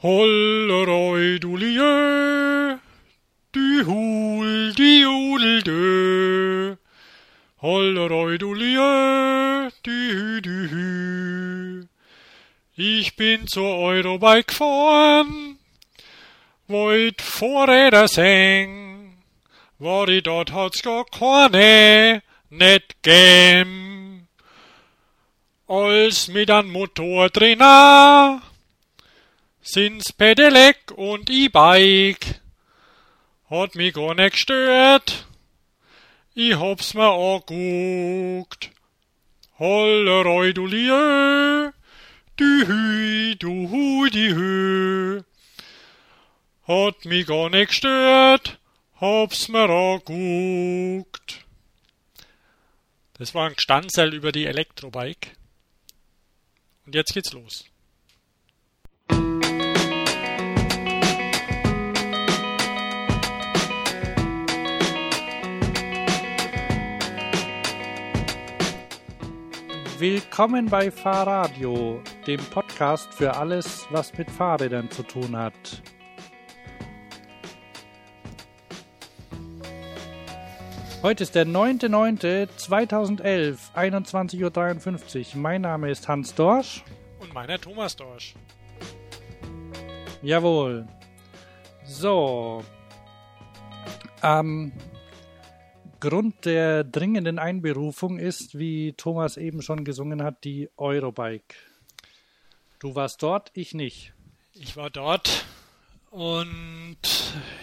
Holleroi dulie, die hul, die judel dö. Holleroi dulie, die hü, die hü. Ich bin zur Eurobike gefahren, wollt Vorräder seng, war ich dort hat's gar keine, net gäm. Als mit an Motor drinna, sind's Pedelec und E-Bike. Hat mich gar nicht gestört. Ich hab's mir anguckt. Holleroi du Lieu, du Hü, du Hu, die Hü. Hat mich gar nicht gestört, hab's mir anguckt. Das war ein Gestanzel über die Elektrobike. Und jetzt geht's los. Willkommen bei Fahrradio, dem Podcast für alles, was mit Fahrrädern zu tun hat. Heute ist der 9.9.2011, 21.53 Uhr. Mein Name ist Hans Dorsch. Und meiner Thomas Dorsch. Jawohl. So. Ähm, Grund der dringenden Einberufung ist, wie Thomas eben schon gesungen hat, die Eurobike. Du warst dort, ich nicht. Ich war dort und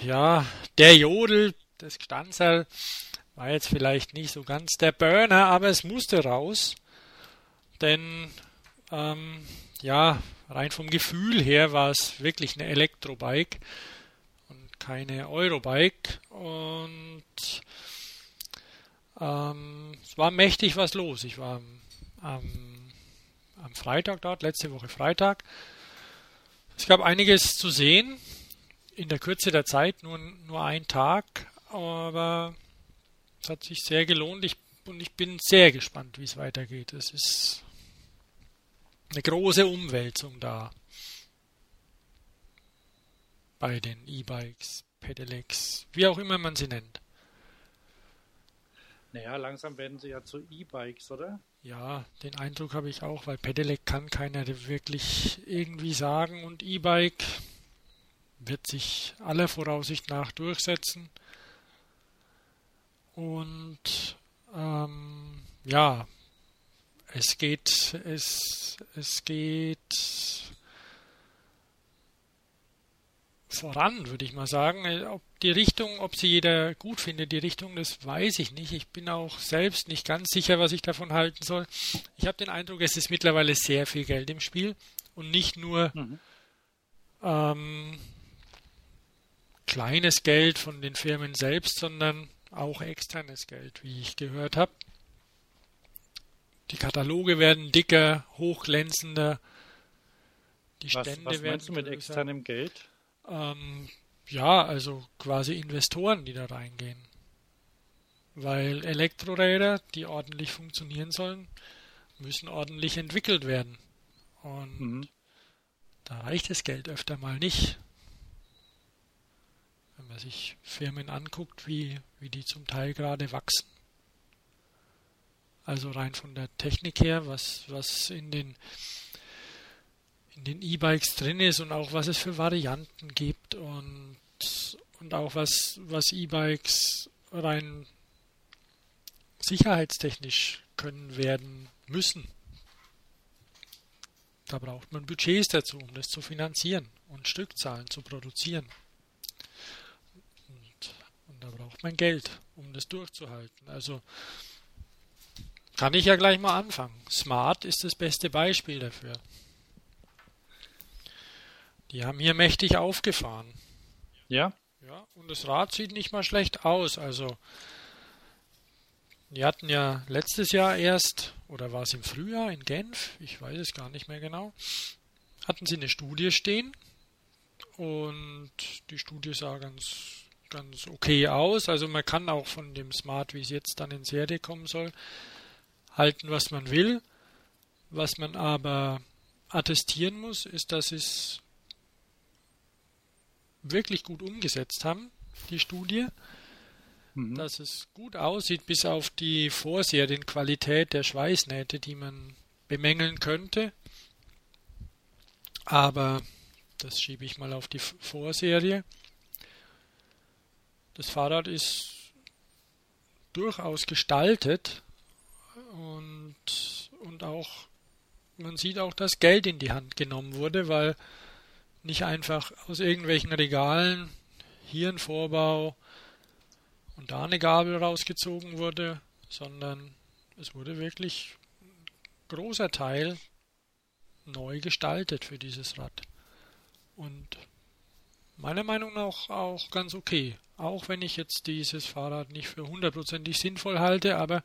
ja, der Jodel, das Gstanzerl, war jetzt vielleicht nicht so ganz der Burner, aber es musste raus. Denn ähm, ja, rein vom Gefühl her war es wirklich eine Elektrobike und keine Eurobike. Und ähm, es war mächtig was los. Ich war am, am Freitag dort, letzte Woche Freitag. Es gab einiges zu sehen in der Kürze der Zeit, nur, nur ein Tag, aber es hat sich sehr gelohnt ich, und ich bin sehr gespannt, wie es weitergeht. Es ist eine große Umwälzung da bei den E-Bikes, Pedelecs, wie auch immer man sie nennt. Naja, langsam werden sie ja zu E-Bikes, oder? Ja, den Eindruck habe ich auch, weil Pedelec kann keiner wirklich irgendwie sagen und E-Bike wird sich aller Voraussicht nach durchsetzen. Und ähm, ja, es geht, es, es geht voran, würde ich mal sagen. Ob die Richtung, ob sie jeder gut findet, die Richtung, das weiß ich nicht. Ich bin auch selbst nicht ganz sicher, was ich davon halten soll. Ich habe den Eindruck, es ist mittlerweile sehr viel Geld im Spiel und nicht nur mhm. ähm, kleines Geld von den Firmen selbst, sondern auch externes Geld, wie ich gehört habe. Die Kataloge werden dicker, hochglänzender. Die Stände was, was werden meinst du mit größer. externem Geld? Ähm, ja, also quasi Investoren, die da reingehen. Weil Elektroräder, die ordentlich funktionieren sollen, müssen ordentlich entwickelt werden. Und mhm. da reicht das Geld öfter mal nicht. Wenn man sich Firmen anguckt, wie, wie die zum Teil gerade wachsen. Also rein von der Technik her, was, was in den in den E-Bikes drin ist und auch was es für Varianten gibt und, und auch was, was E-Bikes rein sicherheitstechnisch können werden müssen. Da braucht man Budgets dazu, um das zu finanzieren und Stückzahlen zu produzieren. Und, und da braucht man Geld, um das durchzuhalten. Also kann ich ja gleich mal anfangen. Smart ist das beste Beispiel dafür. Die haben hier mächtig aufgefahren. Ja? Ja, und das Rad sieht nicht mal schlecht aus. Also, die hatten ja letztes Jahr erst, oder war es im Frühjahr in Genf, ich weiß es gar nicht mehr genau, hatten sie eine Studie stehen. Und die Studie sah ganz, ganz okay aus. Also man kann auch von dem Smart, wie es jetzt dann in Serie kommen soll, halten, was man will. Was man aber attestieren muss, ist, dass es wirklich gut umgesetzt haben, die Studie. Mhm. Dass es gut aussieht, bis auf die Vorserienqualität der Schweißnähte, die man bemängeln könnte. Aber das schiebe ich mal auf die Vorserie. Das Fahrrad ist durchaus gestaltet und, und auch man sieht auch, dass Geld in die Hand genommen wurde, weil nicht einfach aus irgendwelchen Regalen hier ein Vorbau und da eine Gabel rausgezogen wurde, sondern es wurde wirklich ein großer Teil neu gestaltet für dieses Rad. Und meiner Meinung nach auch ganz okay. Auch wenn ich jetzt dieses Fahrrad nicht für hundertprozentig sinnvoll halte, aber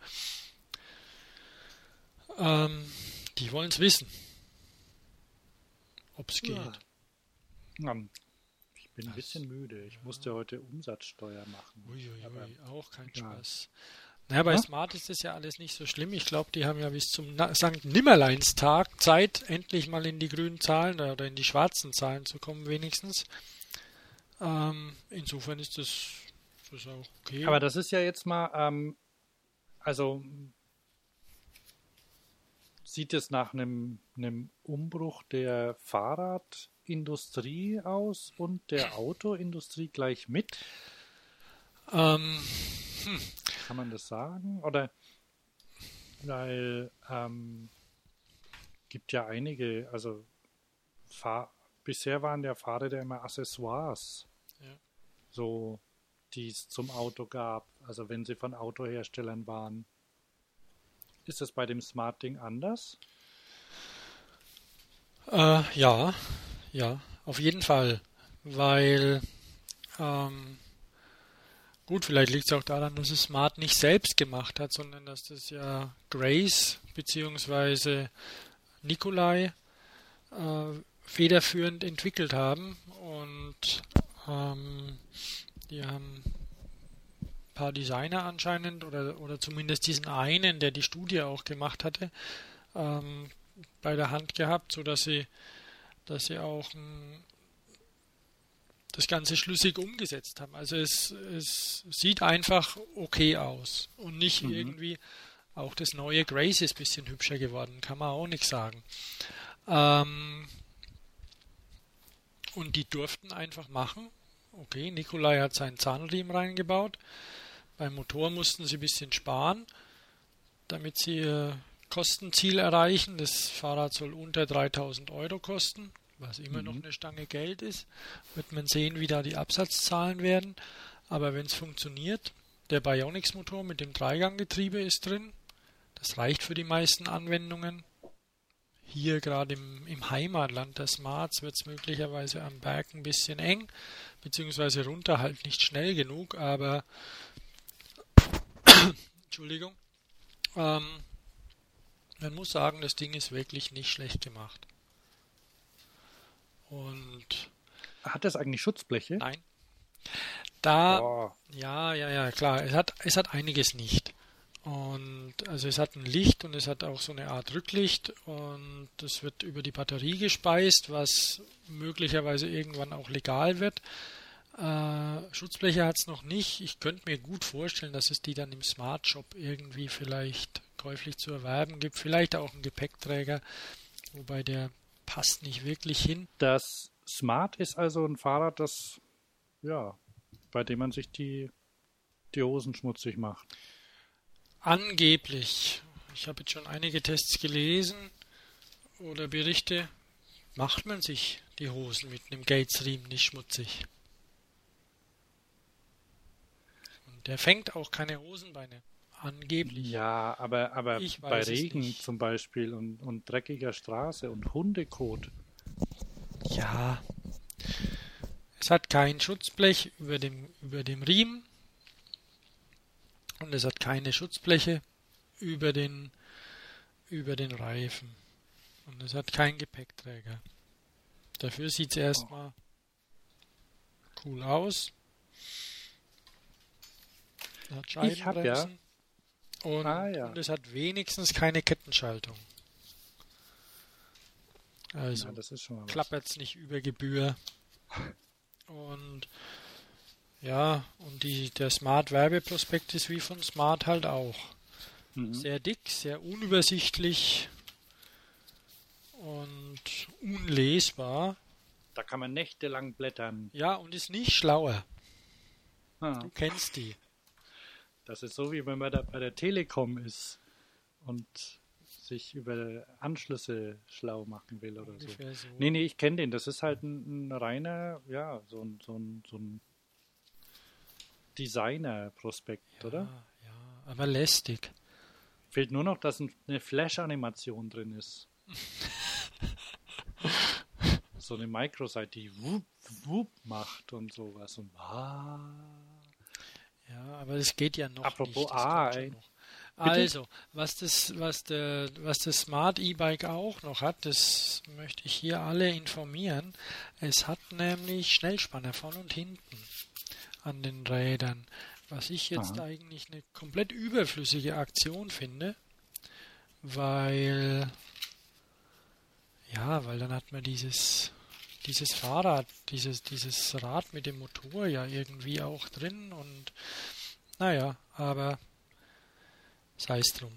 ähm, die wollen es wissen, ob es geht. Ja. Ich bin ein bisschen müde. Ich musste heute Umsatzsteuer machen. Uiuiui, ui, ui, auch kein ja. Spaß. Naja, bei ja? Smart ist das ja alles nicht so schlimm. Ich glaube, die haben ja bis zum St. Nimmerleinstag Zeit, endlich mal in die grünen Zahlen oder in die schwarzen Zahlen zu kommen, wenigstens. Ähm, insofern ist das, das auch okay. Aber das ist ja jetzt mal, ähm, also sieht es nach einem, einem Umbruch der Fahrradindustrie aus und der Autoindustrie gleich mit? Ähm, hm. Kann man das sagen? Oder weil ähm, gibt ja einige, also Fahr bisher waren ja Fahrräder immer Accessoires, ja. so die es zum Auto gab, also wenn sie von Autoherstellern waren. Ist das bei dem Smart Ding anders? Äh, ja, ja, auf jeden Fall. Weil, ähm, gut, vielleicht liegt es auch daran, dass es Smart nicht selbst gemacht hat, sondern dass das ja Grace bzw. Nikolai äh, federführend entwickelt haben und ähm, die haben paar Designer anscheinend oder, oder zumindest diesen einen, der die Studie auch gemacht hatte, ähm, bei der Hand gehabt, sodass sie, dass sie auch ein, das Ganze schlüssig umgesetzt haben. Also es, es sieht einfach okay aus und nicht mhm. irgendwie auch das neue Grace ist ein bisschen hübscher geworden, kann man auch nicht sagen. Ähm, und die durften einfach machen. Okay, Nikolai hat seinen Zahnriemen reingebaut. Beim Motor mussten sie ein bisschen sparen, damit sie ihr Kostenziel erreichen. Das Fahrrad soll unter 3000 Euro kosten, was immer mhm. noch eine Stange Geld ist. Wird man sehen, wie da die Absatzzahlen werden. Aber wenn es funktioniert, der Bionics-Motor mit dem Dreiganggetriebe ist drin. Das reicht für die meisten Anwendungen. Hier gerade im, im Heimatland der Smarts wird es möglicherweise am Berg ein bisschen eng, beziehungsweise runter halt nicht schnell genug, aber Entschuldigung. Ähm, man muss sagen, das Ding ist wirklich nicht schlecht gemacht. Und hat das eigentlich Schutzbleche? Nein. Da, oh. ja, ja, ja, klar. Es hat, es hat einiges nicht. Und also es hat ein Licht und es hat auch so eine Art Rücklicht und das wird über die Batterie gespeist, was möglicherweise irgendwann auch legal wird. Äh, Schutzbleche hat es noch nicht. Ich könnte mir gut vorstellen, dass es die dann im Smart Shop irgendwie vielleicht käuflich zu erwerben gibt. Vielleicht auch ein Gepäckträger, wobei der passt nicht wirklich hin. Das Smart ist also ein Fahrrad, das ja, bei dem man sich die, die Hosen schmutzig macht. Angeblich. Ich habe jetzt schon einige Tests gelesen oder Berichte. Macht man sich die Hosen mit einem Gatesriemen nicht schmutzig? Der fängt auch keine Hosenbeine. Angeblich. Ja, aber, aber bei Regen zum Beispiel und, und dreckiger Straße und Hundekot. Ja. Es hat kein Schutzblech über dem, über dem Riemen. Und es hat keine Schutzbleche über den, über den Reifen. Und es hat keinen Gepäckträger. Dafür sieht es erstmal cool aus. Ich habe ja. Und, ah, ja. und es hat wenigstens keine Kettenschaltung. Also ja, klappert es nicht über Gebühr. Und ja, und die, der Smart-Werbeprospekt ist wie von Smart halt auch. Mhm. Sehr dick, sehr unübersichtlich und unlesbar. Da kann man nächtelang blättern. Ja, und ist nicht schlauer. Ah. Du kennst die. Das ist so, wie wenn man da bei der Telekom ist und sich über Anschlüsse schlau machen will oder so. so. Nee, nee, ich kenne den. Das ist halt ein, ein, reiner, ja, so ein, so ein, so ein Designer-Prospekt, ja, oder? Ja, aber lästig. Fehlt nur noch, dass eine Flash-Animation drin ist. so eine Microsite, die wup, wup macht und sowas. Und ah. Ja, aber es geht ja noch Apropos nicht. A, also, was das, was der, was das Smart E-Bike auch noch hat, das möchte ich hier alle informieren. Es hat nämlich Schnellspanner vorne und hinten an den Rädern. Was ich jetzt Aha. eigentlich eine komplett überflüssige Aktion finde, weil ja, weil dann hat man dieses dieses Fahrrad, dieses dieses Rad mit dem Motor ja irgendwie auch drin und naja, aber sei es drum.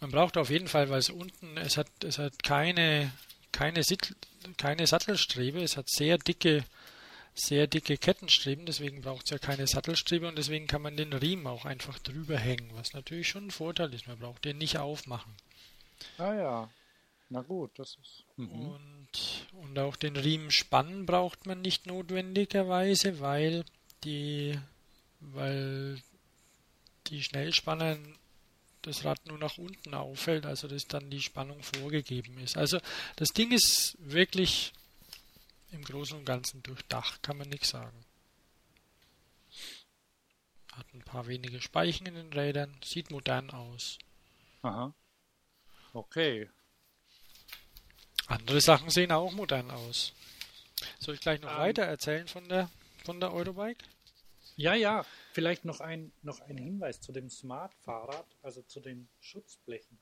Man braucht auf jeden Fall, weil es unten, es hat, es hat keine, keine, Sitt, keine Sattelstrebe, es hat sehr dicke sehr dicke Kettenstreben, deswegen braucht es ja keine Sattelstrebe und deswegen kann man den Riemen auch einfach drüber hängen, was natürlich schon ein Vorteil ist. Man braucht den nicht aufmachen. Ah ja, na gut, das ist. Mhm. Und, und auch den Riemen spannen braucht man nicht notwendigerweise, weil die, weil die Schnellspanner das Rad nur nach unten auffällt, also dass dann die Spannung vorgegeben ist. Also das Ding ist wirklich im Großen und Ganzen durchdacht, kann man nichts sagen. Hat ein paar wenige Speichen in den Rädern, sieht modern aus. Aha. Okay. Andere Sachen sehen auch modern aus. Soll ich gleich noch ähm, weiter erzählen von der von der Eurobike? Ja, ja. Vielleicht noch ein, noch ein Hinweis zu dem Smart-Fahrrad, also zu den Schutzblechen.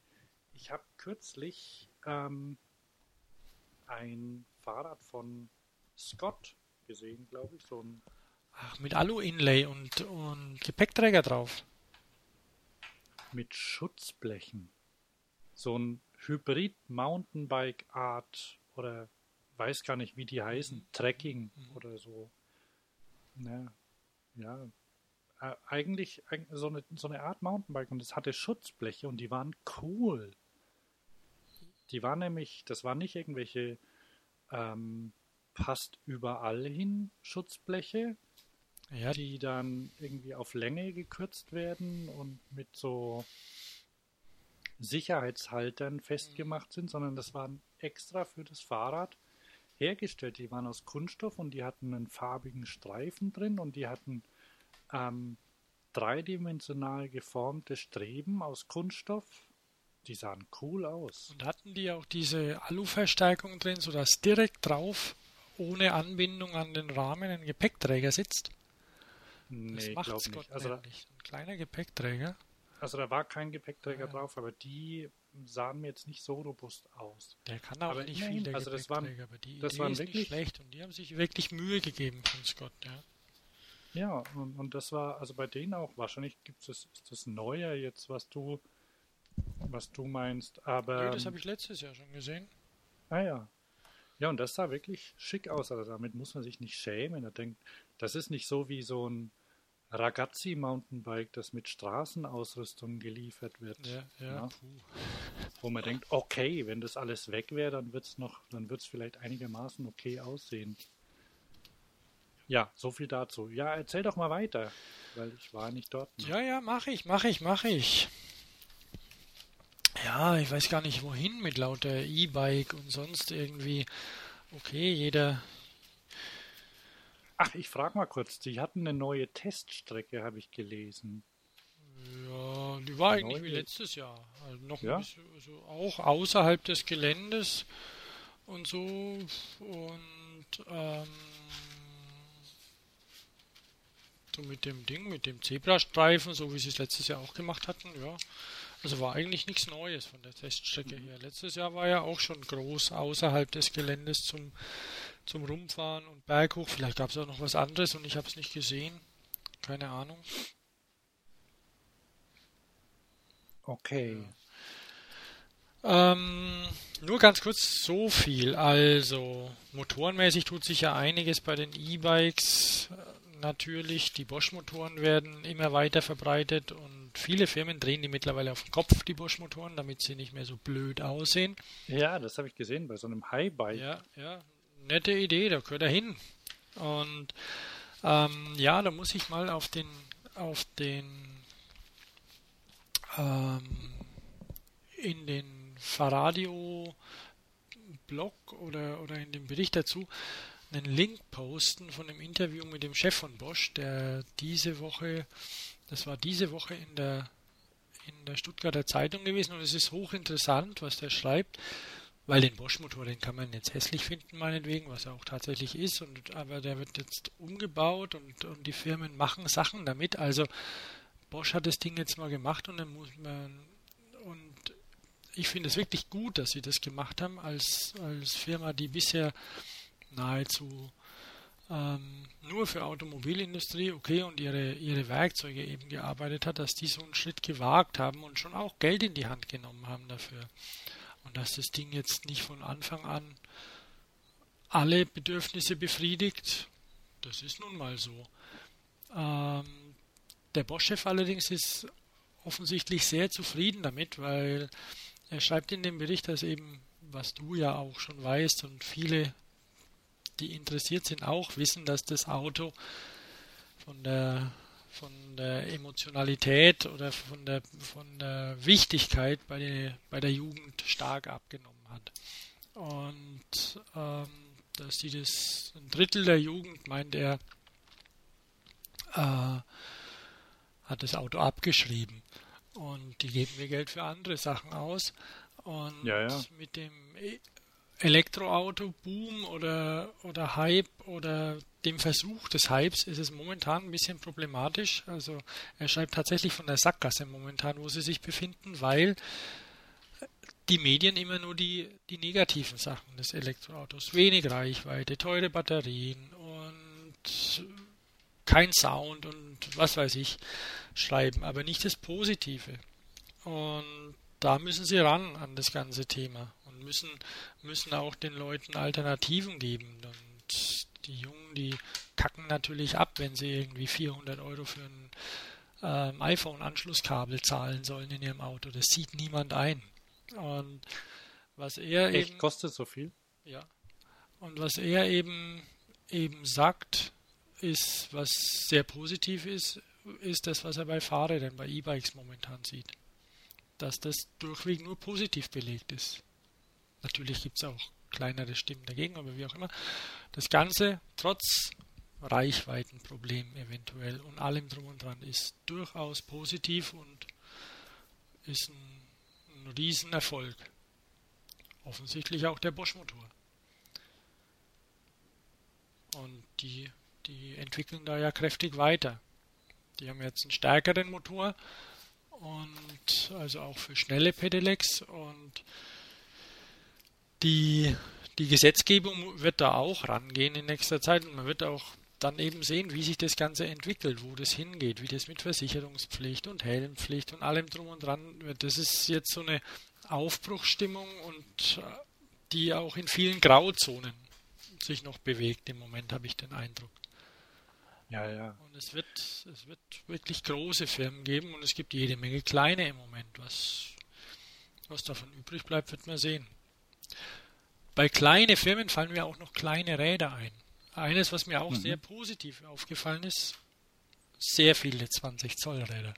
Ich habe kürzlich ähm, ein Fahrrad von Scott gesehen, glaube ich. So ein Ach, mit Alu-Inlay und, und Gepäckträger drauf. Mit Schutzblechen. So ein Hybrid-Mountainbike-Art oder weiß gar nicht, wie die heißen. Mhm. Trekking mhm. oder so. Ne, ja. Äh, eigentlich so eine, so eine Art Mountainbike und es hatte Schutzbleche und die waren cool. Die waren nämlich, das waren nicht irgendwelche ähm, passt überall hin Schutzbleche, ja. die dann irgendwie auf Länge gekürzt werden und mit so Sicherheitshaltern festgemacht sind, sondern das waren extra für das Fahrrad hergestellt. Die waren aus Kunststoff und die hatten einen farbigen Streifen drin und die hatten ähm, dreidimensional geformte Streben aus Kunststoff. Die sahen cool aus. Und hatten die auch diese Aluverstärkung drin, sodass direkt drauf ohne Anbindung an den Rahmen ein Gepäckträger sitzt? Nee, das macht Scott nicht. Also nämlich. Ein kleiner Gepäckträger. Also da war kein Gepäckträger ja. drauf, aber die sahen mir jetzt nicht so robust aus. Der kann auch aber nicht viel, der also das waren, aber die das Idee waren wirklich, schlecht und die haben sich wirklich Mühe gegeben von Scott, ja. Ja, und, und das war, also bei denen auch, wahrscheinlich gibt es, ist das neuer jetzt, was du, was du meinst, aber... Nee, das habe ich letztes Jahr schon gesehen. Ah ja, ja, und das sah wirklich schick aus. Also damit muss man sich nicht schämen. Er denkt, das ist nicht so wie so ein Ragazzi Mountainbike, das mit Straßenausrüstung geliefert wird. Ja, ja. Wo man denkt, okay, wenn das alles weg wäre, dann wird es noch, dann wird es vielleicht einigermaßen okay aussehen. Ja, so viel dazu. Ja, erzähl doch mal weiter, weil ich war nicht dort. Noch. Ja, ja, mache ich, mache ich, mache ich ja, ich weiß gar nicht wohin mit lauter E-Bike und sonst irgendwie. Okay, jeder. Ach, ich frage mal kurz, die hatten eine neue Teststrecke, habe ich gelesen. Ja, die war eigentlich wie letztes Jahr. Also noch ja? bisschen, also auch außerhalb des Geländes und so. Und ähm, so mit dem Ding, mit dem Zebrastreifen, so wie sie es letztes Jahr auch gemacht hatten, ja. Also war eigentlich nichts Neues von der Teststrecke her. Letztes Jahr war ja auch schon groß außerhalb des Geländes zum, zum Rumfahren und Berghoch. Vielleicht gab es auch noch was anderes und ich habe es nicht gesehen. Keine Ahnung. Okay. Ähm, nur ganz kurz so viel. Also, motorenmäßig tut sich ja einiges bei den E-Bikes. Natürlich, die Bosch-Motoren werden immer weiter verbreitet und viele Firmen drehen die mittlerweile auf den Kopf, die Bosch-Motoren, damit sie nicht mehr so blöd aussehen. Ja, das habe ich gesehen bei so einem High-Bike. Ja, ja, nette Idee, da gehört er hin. Und ähm, ja, da muss ich mal auf den auf den ähm, in den Faradio Blog oder, oder in dem Bericht dazu einen Link posten von einem Interview mit dem Chef von Bosch, der diese Woche, das war diese Woche in der in der Stuttgarter Zeitung gewesen und es ist hochinteressant, was der schreibt, weil den Bosch-Motor, den kann man jetzt hässlich finden, meinetwegen, was er auch tatsächlich ist, und, aber der wird jetzt umgebaut und, und die Firmen machen Sachen damit. Also Bosch hat das Ding jetzt mal gemacht und dann muss man und ich finde es wirklich gut, dass sie das gemacht haben als, als Firma, die bisher nahezu ähm, nur für Automobilindustrie, okay, und ihre, ihre Werkzeuge eben gearbeitet hat, dass die so einen Schritt gewagt haben und schon auch Geld in die Hand genommen haben dafür. Und dass das Ding jetzt nicht von Anfang an alle Bedürfnisse befriedigt, das ist nun mal so. Ähm, der Bosch-Chef allerdings ist offensichtlich sehr zufrieden damit, weil er schreibt in dem Bericht, dass eben, was du ja auch schon weißt und viele, die interessiert sind, auch wissen, dass das Auto von der von der Emotionalität oder von der von der Wichtigkeit bei der bei der Jugend stark abgenommen hat. Und ähm, dass sie das ein Drittel der Jugend meint er äh, hat das Auto abgeschrieben. Und die geben mir Geld für andere Sachen aus. Und ja, ja. mit dem e- Elektroauto-Boom oder, oder Hype oder dem Versuch des Hypes ist es momentan ein bisschen problematisch. Also er schreibt tatsächlich von der Sackgasse momentan, wo sie sich befinden, weil die Medien immer nur die, die negativen Sachen des Elektroautos, wenig Reichweite, teure Batterien und kein Sound und was weiß ich schreiben, aber nicht das Positive. Und da müssen sie ran an das ganze Thema und müssen, müssen auch den Leuten Alternativen geben. Und die Jungen, die kacken natürlich ab, wenn sie irgendwie 400 Euro für ein ähm, iPhone-Anschlusskabel zahlen sollen in ihrem Auto. Das sieht niemand ein. Und was er Echt, eben. kostet so viel? Ja. Und was er eben eben sagt, ist, was sehr positiv ist, ist das, was er bei Fahrrädern, bei E-Bikes momentan sieht. Dass das durchweg nur positiv belegt ist. Natürlich gibt es auch kleinere Stimmen dagegen, aber wie auch immer. Das Ganze, trotz Reichweitenproblem eventuell und allem drum und dran, ist durchaus positiv und ist ein, ein Riesenerfolg. Offensichtlich auch der Bosch-Motor. Und die die entwickeln da ja kräftig weiter. Die haben jetzt einen stärkeren Motor und also auch für schnelle Pedelecs und die, die Gesetzgebung wird da auch rangehen in nächster Zeit und man wird auch dann eben sehen, wie sich das Ganze entwickelt, wo das hingeht, wie das mit Versicherungspflicht und Helmpflicht und allem drum und dran wird. Das ist jetzt so eine Aufbruchsstimmung und äh, die auch in vielen Grauzonen sich noch bewegt im Moment, habe ich den Eindruck. Ja, ja. Und es wird, es wird wirklich große Firmen geben und es gibt jede Menge kleine im Moment. Was, was davon übrig bleibt, wird man sehen. Bei kleinen Firmen fallen mir auch noch kleine Räder ein. Eines, was mir auch mhm. sehr positiv aufgefallen ist, sehr viele 20 Zoll Räder.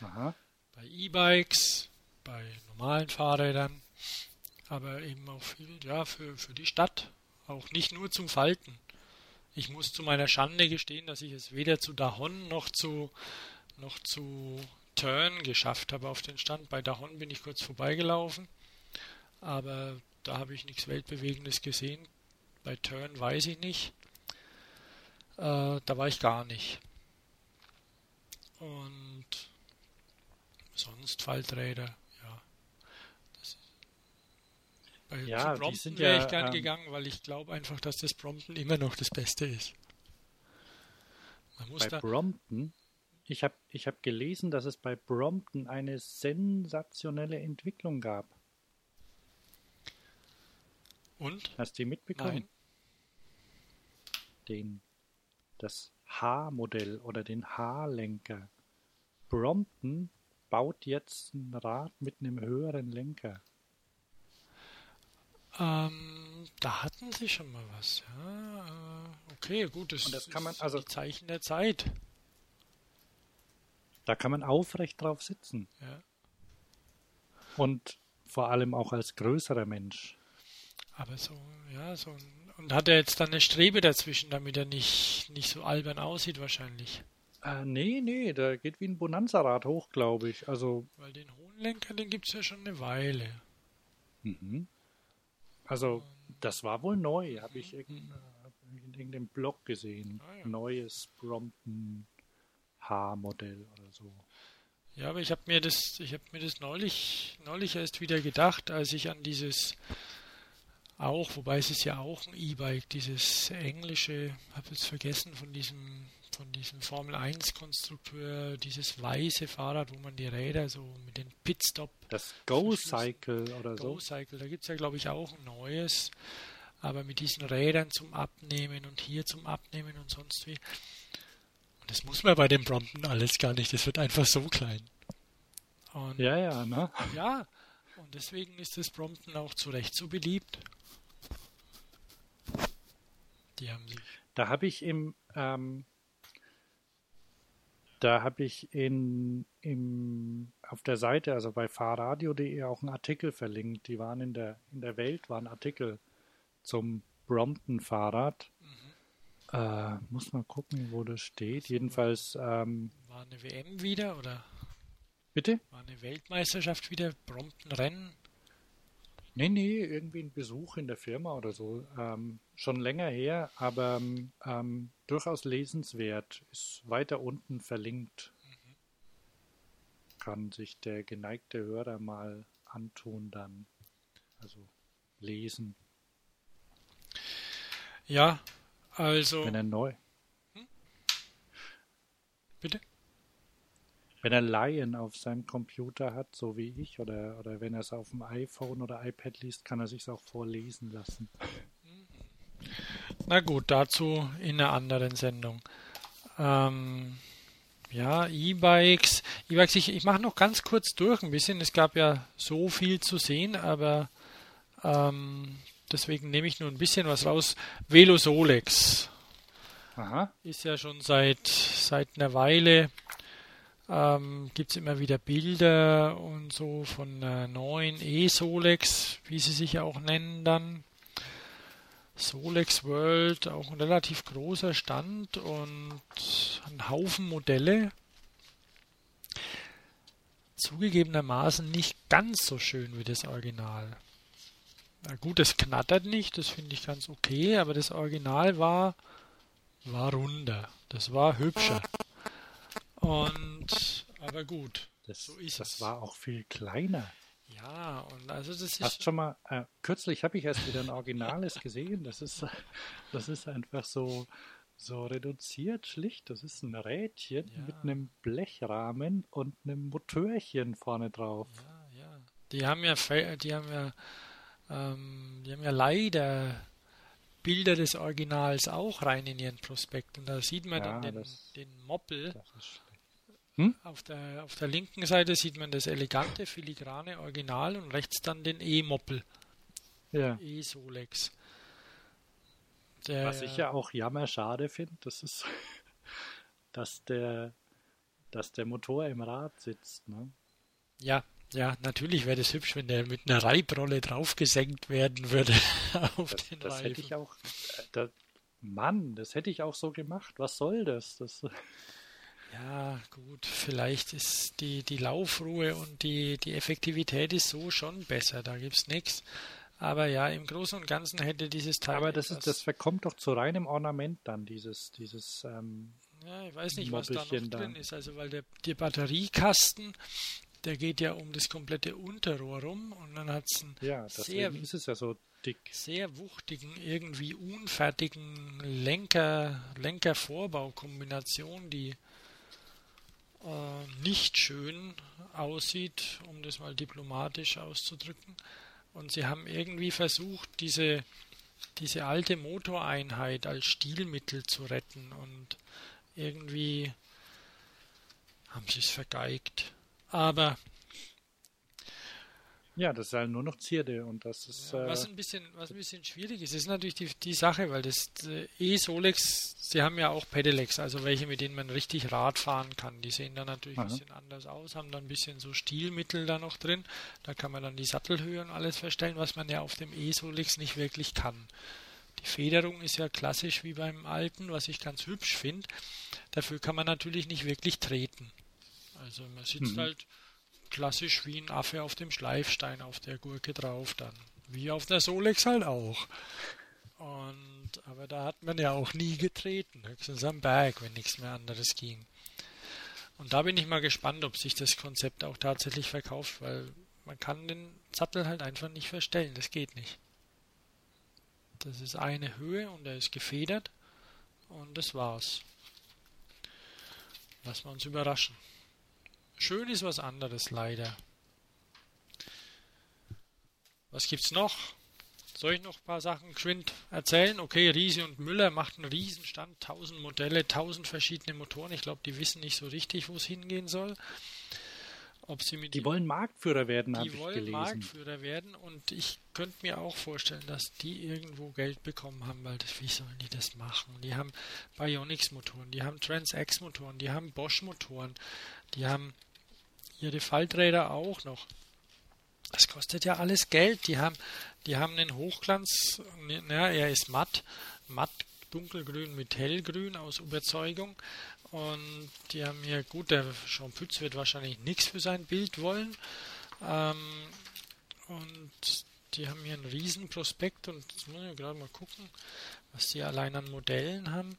Aha. Bei E-Bikes, bei normalen Fahrrädern, aber eben auch viel, ja, für, für die Stadt. Auch nicht nur zum Falten. Ich muss zu meiner Schande gestehen, dass ich es weder zu Dahon noch zu, noch zu Turn geschafft habe auf den Stand. Bei Dahon bin ich kurz vorbeigelaufen, aber da habe ich nichts Weltbewegendes gesehen. Bei Turn weiß ich nicht. Äh, da war ich gar nicht. Und sonst Falträder, ja. Bei ja, Brompton wäre ja, ich gern ähm, gegangen, weil ich glaube einfach, dass das Brompton immer noch das Beste ist. bei Brompton? Ich habe ich hab gelesen, dass es bei Brompton eine sensationelle Entwicklung gab. Und? Hast du die mitbekommen? Nein. Den, das H-Modell oder den H-Lenker. Brompton baut jetzt ein Rad mit einem höheren Lenker. Ähm, da hatten sie schon mal was. Ja, äh, okay, gut, das, Und das kann man, also, die Zeichen der Zeit. Da kann man aufrecht drauf sitzen. Ja. Und vor allem auch als größerer Mensch. Aber so, ja, so und hat er jetzt dann eine Strebe dazwischen, damit er nicht, nicht so albern aussieht wahrscheinlich. Äh, nee, nee, der geht wie ein Bonanza-Rad hoch, glaube ich. Also. Weil den hohen Lenker, den gibt es ja schon eine Weile. Mhm. Also, das war wohl neu, habe ich in, in irgendeinem Blog gesehen. Ah, ja. Neues Brompton H-Modell oder so. Ja, aber ich habe mir das, ich habe mir das neulich, neulich erst wieder gedacht, als ich an dieses auch, wobei es ist ja auch ein E-Bike, dieses englische, habe jetzt vergessen von diesem von diesem Formel 1 Konstrukteur, dieses weiße Fahrrad, wo man die Räder so mit den Pitstop. Das Go Cycle oder Go so. Go Cycle, da gibt es ja glaube ich auch ein neues, aber mit diesen Rädern zum Abnehmen und hier zum Abnehmen und sonst wie. Und das muss man bei dem Brompton alles gar nicht, das wird einfach so klein. Und ja, ja, ne? Ja, und deswegen ist das Brompton auch zu Recht so beliebt. Die haben sich. Da habe ich im, ähm, da habe ich in, im, auf der Seite, also bei fahrradio.de auch einen Artikel verlinkt. Die waren in der, in der Welt, waren Artikel zum Brompton-Fahrrad. Mhm. Äh, muss mal gucken, wo das steht. So, Jedenfalls. Ähm, war eine WM wieder oder? Bitte? War eine Weltmeisterschaft wieder? Brompton-Rennen? Nee, nee, irgendwie ein Besuch in der Firma oder so. Ähm, schon länger her, aber ähm, durchaus lesenswert. Ist weiter unten verlinkt. Mhm. Kann sich der geneigte Hörer mal antun dann. Also lesen. Ja, also. Wenn er neu. Hm? Bitte? Wenn er Laien auf seinem Computer hat, so wie ich, oder, oder wenn er es auf dem iPhone oder iPad liest, kann er sich auch vorlesen lassen. Na gut, dazu in einer anderen Sendung. Ähm, ja, E-Bikes. E-Bikes, ich, ich mache noch ganz kurz durch ein bisschen. Es gab ja so viel zu sehen, aber ähm, deswegen nehme ich nur ein bisschen was raus. Velosolex. Aha. Ist ja schon seit, seit einer Weile ähm, gibt es immer wieder Bilder und so von äh, neuen E-Solex, wie sie sich auch nennen dann. Solex World, auch ein relativ großer Stand und ein Haufen Modelle. Zugegebenermaßen nicht ganz so schön wie das Original. Na gut, es knattert nicht, das finde ich ganz okay, aber das Original war, war runder. Das war hübscher. Und, aber gut, das, so ist das es. war auch viel kleiner. Ja, und also das ist. Hast schon mal, äh, kürzlich habe ich erst wieder ein Originales gesehen. Das ist, das ist einfach so, so reduziert, schlicht. Das ist ein Rädchen ja. mit einem Blechrahmen und einem Motörchen vorne drauf. Ja, ja. Die haben ja, die haben ja, ähm, die haben ja leider Bilder des Originals auch rein in ihren Prospekten. Da sieht man ja, dann den, das, den Moppel. Das ist hm? Auf, der, auf der linken Seite sieht man das elegante, filigrane Original und rechts dann den E-Moppel. Ja. E-Solex. Was ich ja auch jammer schade finde, das ist, dass der, dass der Motor im Rad sitzt. Ne? Ja, ja, natürlich wäre das hübsch, wenn der mit einer Reibrolle draufgesenkt werden würde auf das, den das Reifen. hätte ich auch. Äh, da, Mann, das hätte ich auch so gemacht. Was soll das? Das ja, gut, vielleicht ist die, die Laufruhe und die, die Effektivität ist so schon besser, da gibt es nichts. Aber ja, im Großen und Ganzen hätte dieses Teil. Aber das, ist, das verkommt doch zu reinem Ornament dann, dieses, dieses ähm, Ja, ich weiß nicht, was da noch drin ist. Also weil der, der Batteriekasten der geht ja um das komplette Unterrohr rum und dann hat es einen ja, sehr, ist es ja so dick. sehr wuchtigen, irgendwie unfertigen Lenker, Lenker-Vorbau-Kombination, die äh, nicht schön aussieht, um das mal diplomatisch auszudrücken. Und sie haben irgendwie versucht, diese, diese alte Motoreinheit als Stilmittel zu retten und irgendwie haben sie es vergeigt. Aber ja, das ist halt nur noch Zierde und das ist. Ja, was, äh, ein bisschen, was ein bisschen schwierig ist, ist natürlich die, die Sache, weil das äh, E-Solex, sie haben ja auch Pedelecs, also welche, mit denen man richtig Rad fahren kann. Die sehen dann natürlich Aha. ein bisschen anders aus, haben dann ein bisschen so Stilmittel da noch drin. Da kann man dann die Sattelhöhe und alles verstellen, was man ja auf dem E-Solex nicht wirklich kann. Die Federung ist ja klassisch wie beim alten, was ich ganz hübsch finde. Dafür kann man natürlich nicht wirklich treten. Also man sitzt mhm. halt klassisch wie ein Affe auf dem Schleifstein auf der Gurke drauf dann. Wie auf der Solex halt auch. Und, aber da hat man ja auch nie getreten, höchstens am Berg, wenn nichts mehr anderes ging. Und da bin ich mal gespannt, ob sich das Konzept auch tatsächlich verkauft, weil man kann den Sattel halt einfach nicht verstellen, das geht nicht. Das ist eine Höhe und er ist gefedert und das war's. Lassen wir uns überraschen. Schön ist was anderes, leider. Was gibt's noch? Soll ich noch ein paar Sachen geschwind erzählen? Okay, Riese und Müller macht einen Riesenstand, 1000 Modelle, 1000 verschiedene Motoren. Ich glaube, die wissen nicht so richtig, wo es hingehen soll. Ob sie mit die wollen Marktführer werden, habe ich gelesen. Die wollen Marktführer werden und ich könnte mir auch vorstellen, dass die irgendwo Geld bekommen haben, weil das, wie sollen die das machen? Die haben Bionics-Motoren, die haben Trans-X-Motoren, die haben Bosch-Motoren, die haben ihre Falträder auch noch. Das kostet ja alles Geld. Die haben, die haben einen Hochglanz, ja, er ist matt, matt dunkelgrün mit hellgrün aus Überzeugung. Und die haben hier, gut, der Jean Pütz wird wahrscheinlich nichts für sein Bild wollen. Ähm, und die haben hier einen riesen Prospekt und jetzt muss ich gerade mal gucken, was die allein an Modellen haben.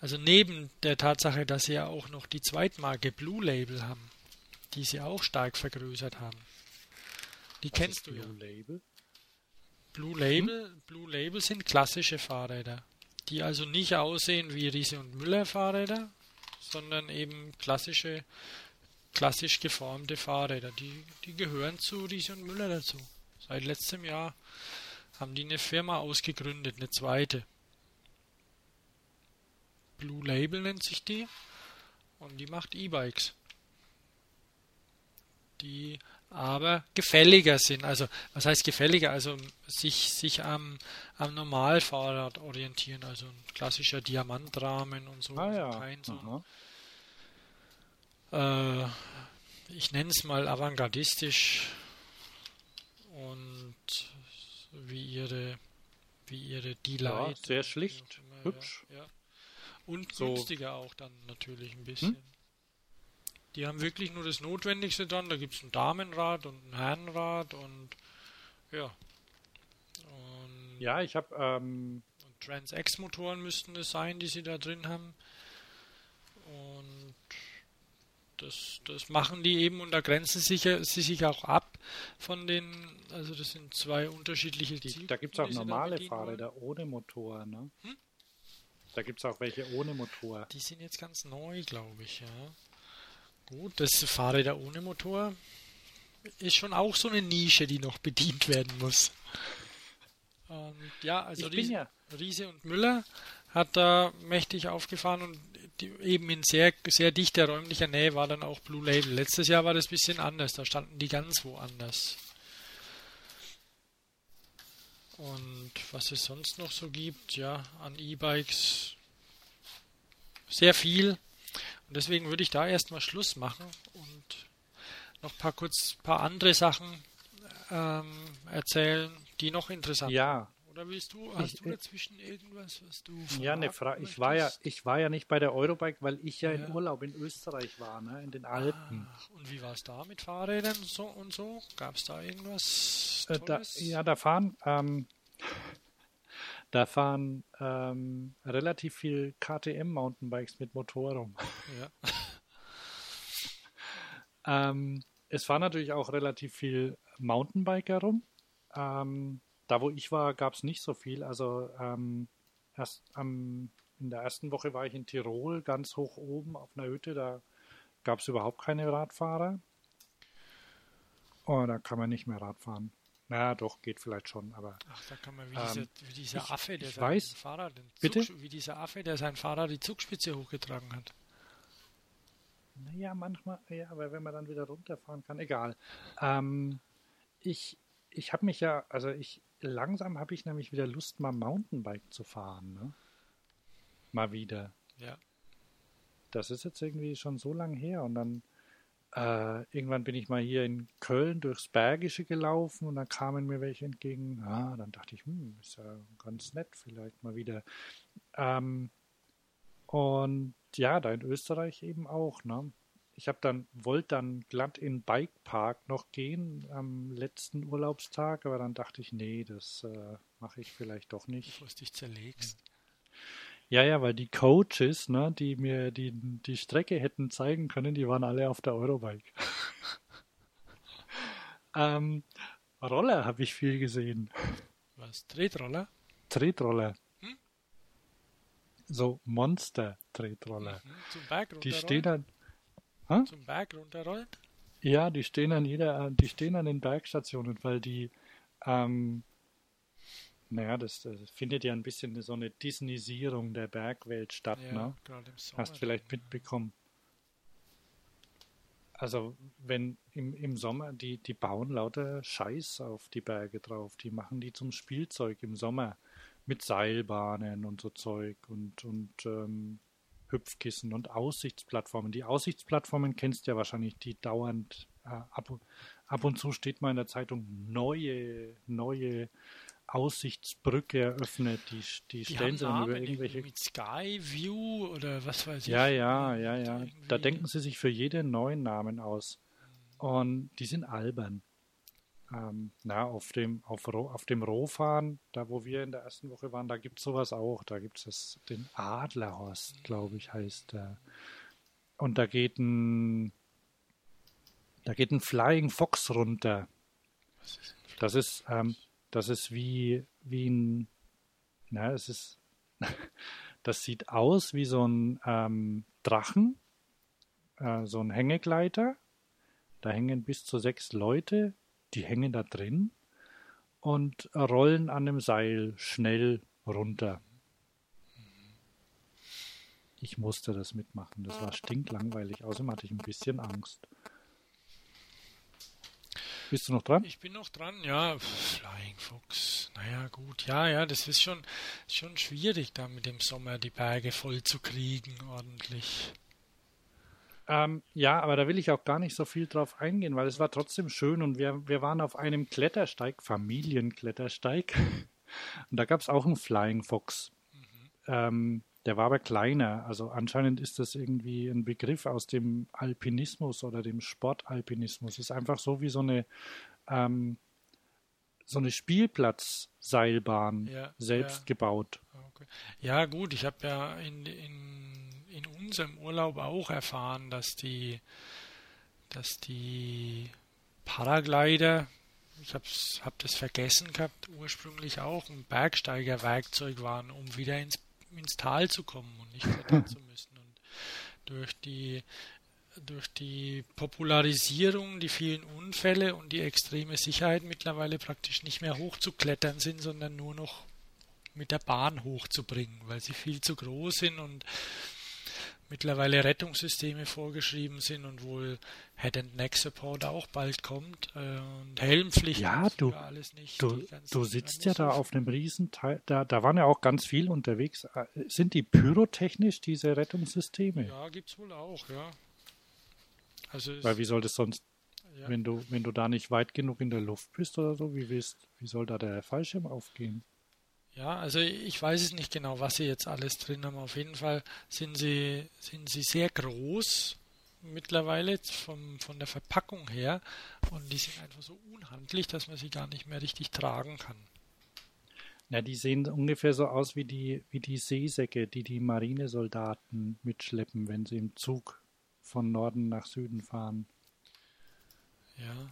Also neben der Tatsache, dass sie ja auch noch die Zweitmarke Blue Label haben die sie auch stark vergrößert haben. Die Was kennst du Blue ja. Label? Blue Label, hm? Blue Label sind klassische Fahrräder, die also nicht aussehen wie Riese und Müller Fahrräder, sondern eben klassische, klassisch geformte Fahrräder. Die, die gehören zu Riese und Müller dazu. Seit letztem Jahr haben die eine Firma ausgegründet, eine zweite. Blue Label nennt sich die und die macht E-Bikes die aber gefälliger sind. Also was heißt gefälliger? Also sich, sich am, am Normalfahrrad orientieren, also ein klassischer Diamantrahmen und so. Ah, ja. Kein so äh, ich nenne es mal avantgardistisch und wie ihre wie ihre D-Light. Ja, sehr schlicht, hübsch. Ja, ja. Und so. günstiger auch dann natürlich ein bisschen. Hm? Die haben wirklich nur das Notwendigste dran. Da gibt es ein Damenrad und ein Herrenrad und ja. Und ja, ich habe ähm Trans-X-Motoren müssten es sein, die sie da drin haben. Und das, das machen die eben und da grenzen sich, sie sich auch ab von den, also das sind zwei unterschiedliche die, Da gibt es auch normale Fahrräder ohne Motor, ne? Hm? Da gibt es auch welche ohne Motor. Die sind jetzt ganz neu, glaube ich, ja. Gut, das Fahrräder ohne Motor ist schon auch so eine Nische, die noch bedient werden muss. Und ja, also Riese, ja. Riese, und Müller hat da mächtig aufgefahren und die, eben in sehr, sehr dichter räumlicher Nähe war dann auch Blue Label. Letztes Jahr war das ein bisschen anders, da standen die ganz woanders. Und was es sonst noch so gibt, ja, an E-Bikes sehr viel. Und deswegen würde ich da erstmal Schluss machen und noch ein paar kurz paar andere Sachen ähm, erzählen, die noch interessant ja. sind. Oder willst du, hast ich, du dazwischen irgendwas, was du Ja, eine Frage. Ich war ja, ich war ja nicht bei der Eurobike, weil ich ja, ja. in Urlaub in Österreich war, ne, in den Alpen. Ach, und wie war es da mit Fahrrädern so und so? Gab es da irgendwas? Äh, da, ja, da fahren ähm, da fahren ähm, relativ viel KTM-Mountainbikes mit Motor rum. Ja. ähm, es war natürlich auch relativ viel Mountainbiker rum. Ähm, da, wo ich war, gab es nicht so viel. Also ähm, erst am, in der ersten Woche war ich in Tirol, ganz hoch oben auf einer Hütte. Da gab es überhaupt keine Radfahrer. Oh, da kann man nicht mehr Radfahren. Na doch, geht vielleicht schon, aber. Ach, da kann man wie, ähm, dieser, wie dieser ich, Affe, der ich weiß, Fahrrad bitte? Zug, wie dieser Affe, der sein Fahrrad die Zugspitze hochgetragen hat. Naja, manchmal, ja, aber wenn man dann wieder runterfahren kann, egal. Ähm, ich ich habe mich ja, also ich, langsam habe ich nämlich wieder Lust, mal Mountainbike zu fahren, ne? Mal wieder. Ja. Das ist jetzt irgendwie schon so lang her und dann äh, irgendwann bin ich mal hier in Köln durchs Bergische gelaufen und dann kamen mir welche entgegen. Ah, dann dachte ich, hm, ist ja ganz nett, vielleicht mal wieder. Ähm, und ja, da in Österreich eben auch, ne? Ich habe dann, wollte dann glatt in Bikepark noch gehen am letzten Urlaubstag, aber dann dachte ich, nee, das äh, mache ich vielleicht doch nicht. Bevor du dich zerlegst. Ja, ja, weil die Coaches, ne, die mir die, die Strecke hätten zeigen können, die waren alle auf der Eurobike. ähm, Roller habe ich viel gesehen. Was? Tretroller? Tretroller. Hm? So Monster-Tretroller. Mhm. Zum Berg Die stehen dann. Hä? Zum Berg runterrollen? Ja, die stehen an jeder, die stehen an den Bergstationen, weil die ähm, naja, das, das, findet ja ein bisschen so eine Disneyisierung der Bergwelt statt, ja, ne? Hast vielleicht mitbekommen. Also, wenn im, im Sommer, die, die bauen lauter Scheiß auf die Berge drauf, die machen die zum Spielzeug im Sommer mit Seilbahnen und so Zeug und, und ähm, Hüpfkissen und Aussichtsplattformen. Die Aussichtsplattformen kennst du ja wahrscheinlich, die dauernd äh, ab, ab und zu steht mal in der Zeitung neue, neue Aussichtsbrücke eröffnet. Die, die, die stellen sie dann über irgendwelche. Mit Sky View oder was weiß ich. Ja, ja, ja, ja. Da denken sie sich für jeden neuen Namen aus. Und die sind albern. Ähm, na, auf dem, auf, auf dem Rohfahren, da wo wir in der ersten Woche waren, da gibt es sowas auch. Da gibt es den Adlerhorst, glaube ich, heißt der. Und da geht ein da geht ein Flying Fox runter. Das ist, ähm, das ist wie, wie ein, na, es ist, das sieht aus wie so ein ähm, Drachen, äh, so ein Hängegleiter. Da hängen bis zu sechs Leute, die hängen da drin und rollen an dem Seil schnell runter. Ich musste das mitmachen. Das war stinklangweilig. Außerdem hatte ich ein bisschen Angst. Bist du noch dran? Ich bin noch dran, ja. Flying Fox. Naja, gut. Ja, ja, das ist schon, schon schwierig, da mit dem Sommer die Berge voll zu kriegen, ordentlich. Ähm, ja, aber da will ich auch gar nicht so viel drauf eingehen, weil es war trotzdem schön und wir, wir waren auf einem Klettersteig, Familienklettersteig. Und da gab es auch einen Flying Fox. Mhm. Ähm, der war aber kleiner. Also anscheinend ist das irgendwie ein Begriff aus dem Alpinismus oder dem Sportalpinismus. Ist einfach so wie so eine ähm, so eine Spielplatzseilbahn ja, selbst ja. gebaut. Okay. Ja gut, ich habe ja in, in, in unserem Urlaub auch erfahren, dass die dass die Paraglider, ich habe hab das vergessen gehabt, ursprünglich auch ein Bergsteigerwerkzeug waren, um wieder ins ins Tal zu kommen und nicht klettern zu müssen. Und durch die durch die Popularisierung, die vielen Unfälle und die extreme Sicherheit mittlerweile praktisch nicht mehr hochzuklettern sind, sondern nur noch mit der Bahn hochzubringen, weil sie viel zu groß sind und mittlerweile Rettungssysteme vorgeschrieben sind und wohl Head and Neck Support auch bald kommt äh, und Helmpflicht ja, du, alles nicht. Du, du sitzt ja da auf einem Riesenteil, da, da waren ja auch ganz viel unterwegs. Äh, sind die pyrotechnisch, diese Rettungssysteme? Ja, gibt es wohl auch, ja. Also Weil wie soll das sonst, ja. wenn du, wenn du da nicht weit genug in der Luft bist oder so, wie willst, wie soll da der Fallschirm aufgehen? Ja, also ich weiß es nicht genau, was sie jetzt alles drin haben. Auf jeden Fall sind sie, sind sie sehr groß mittlerweile vom, von der Verpackung her und die sind einfach so unhandlich, dass man sie gar nicht mehr richtig tragen kann. Ja, die sehen ungefähr so aus wie die, wie die Seesäcke, die die Marinesoldaten mitschleppen, wenn sie im Zug von Norden nach Süden fahren. Ja.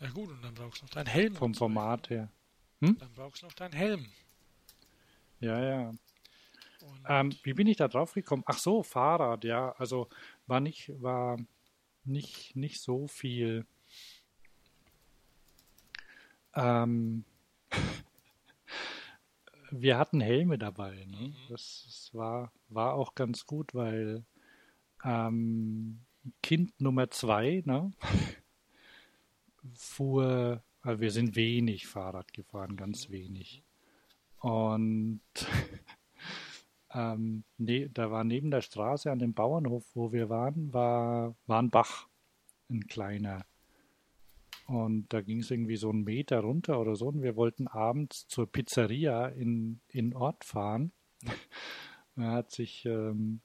Ja gut, und dann brauchst du noch deinen Helm. Vom Format her. Hm? Dann brauchst du noch deinen Helm. Ja, ja. Ähm, wie bin ich da drauf gekommen? Ach so, Fahrrad, ja. Also war nicht, war nicht, nicht so viel. Ähm, wir hatten Helme dabei. Ne? Mhm. Das, das, war, war auch ganz gut, weil ähm, Kind Nummer zwei ne, fuhr, also wir sind wenig Fahrrad gefahren, ganz mhm. wenig. Und ähm, ne, da war neben der Straße an dem Bauernhof, wo wir waren, war, war ein Bach, ein kleiner. Und da ging es irgendwie so einen Meter runter oder so. Und wir wollten abends zur Pizzeria in, in Ort fahren. er hat sich, ähm,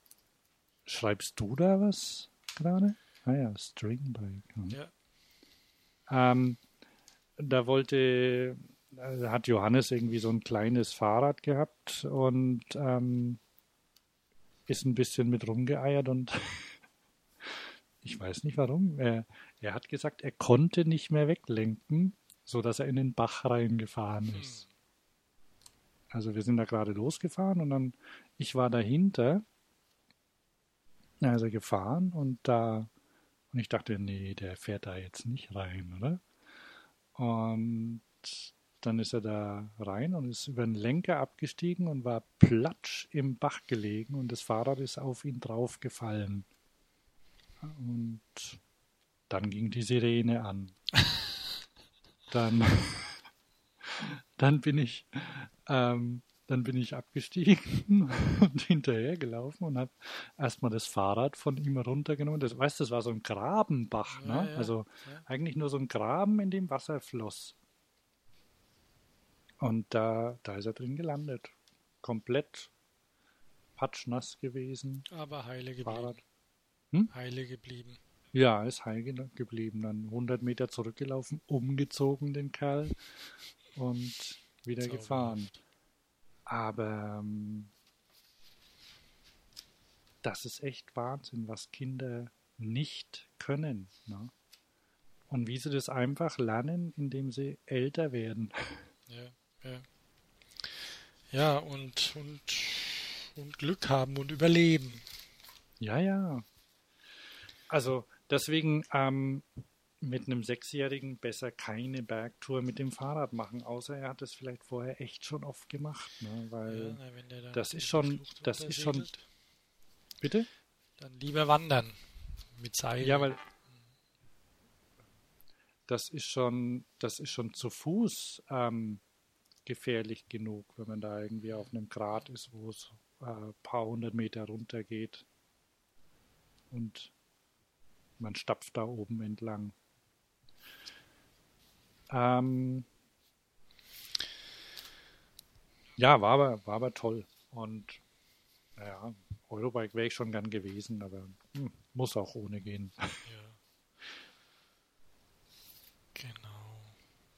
schreibst du da was gerade? Ah ja, Stringbike. Ja. Ähm, da wollte, da hat Johannes irgendwie so ein kleines Fahrrad gehabt und ähm, ist ein bisschen mit rumgeeiert und ich weiß nicht warum. Er, er hat gesagt, er konnte nicht mehr weglenken, so dass er in den Bach reingefahren hm. ist. Also wir sind da gerade losgefahren und dann ich war dahinter. Also gefahren und da und ich dachte, nee, der fährt da jetzt nicht rein, oder? Und dann ist er da rein und ist über den Lenker abgestiegen und war platsch im Bach gelegen und das Fahrrad ist auf ihn draufgefallen. Und dann ging die Sirene an. dann, dann bin ich, ähm, dann bin ich abgestiegen und hinterhergelaufen und habe erstmal das Fahrrad von ihm runtergenommen. Das, weißt du, das war so ein Grabenbach, ne? Ja, ja, also ja. eigentlich nur so ein Graben, in dem Wasser floss. Und da, da ist er drin gelandet. Komplett patschnass gewesen. Aber heile geblieben. Fahrrad. Hm? Heile geblieben. Ja, ist heil geblieben. Dann 100 Meter zurückgelaufen, umgezogen den Kerl und wieder Zauberhaft. gefahren. Aber ähm, das ist echt Wahnsinn, was Kinder nicht können. Ne? Und wie sie das einfach lernen, indem sie älter werden. Ja. Ja, ja und, und, und Glück haben und überleben. Ja, ja. Also deswegen ähm, mit einem Sechsjährigen besser keine Bergtour mit dem Fahrrad machen, außer er hat es vielleicht vorher echt schon oft gemacht, ne? weil ja, das ist schon, das ist schon. Bitte? Dann lieber wandern mit Seil. Ja, weil das ist schon, das ist schon zu Fuß ähm, gefährlich genug, wenn man da irgendwie auf einem Grat ist, wo es ein äh, paar hundert Meter runter geht. Und man stapft da oben entlang. Ähm, ja, war aber, war aber toll. Und naja, Eurobike wäre ich schon gern gewesen, aber hm, muss auch ohne gehen. Ja.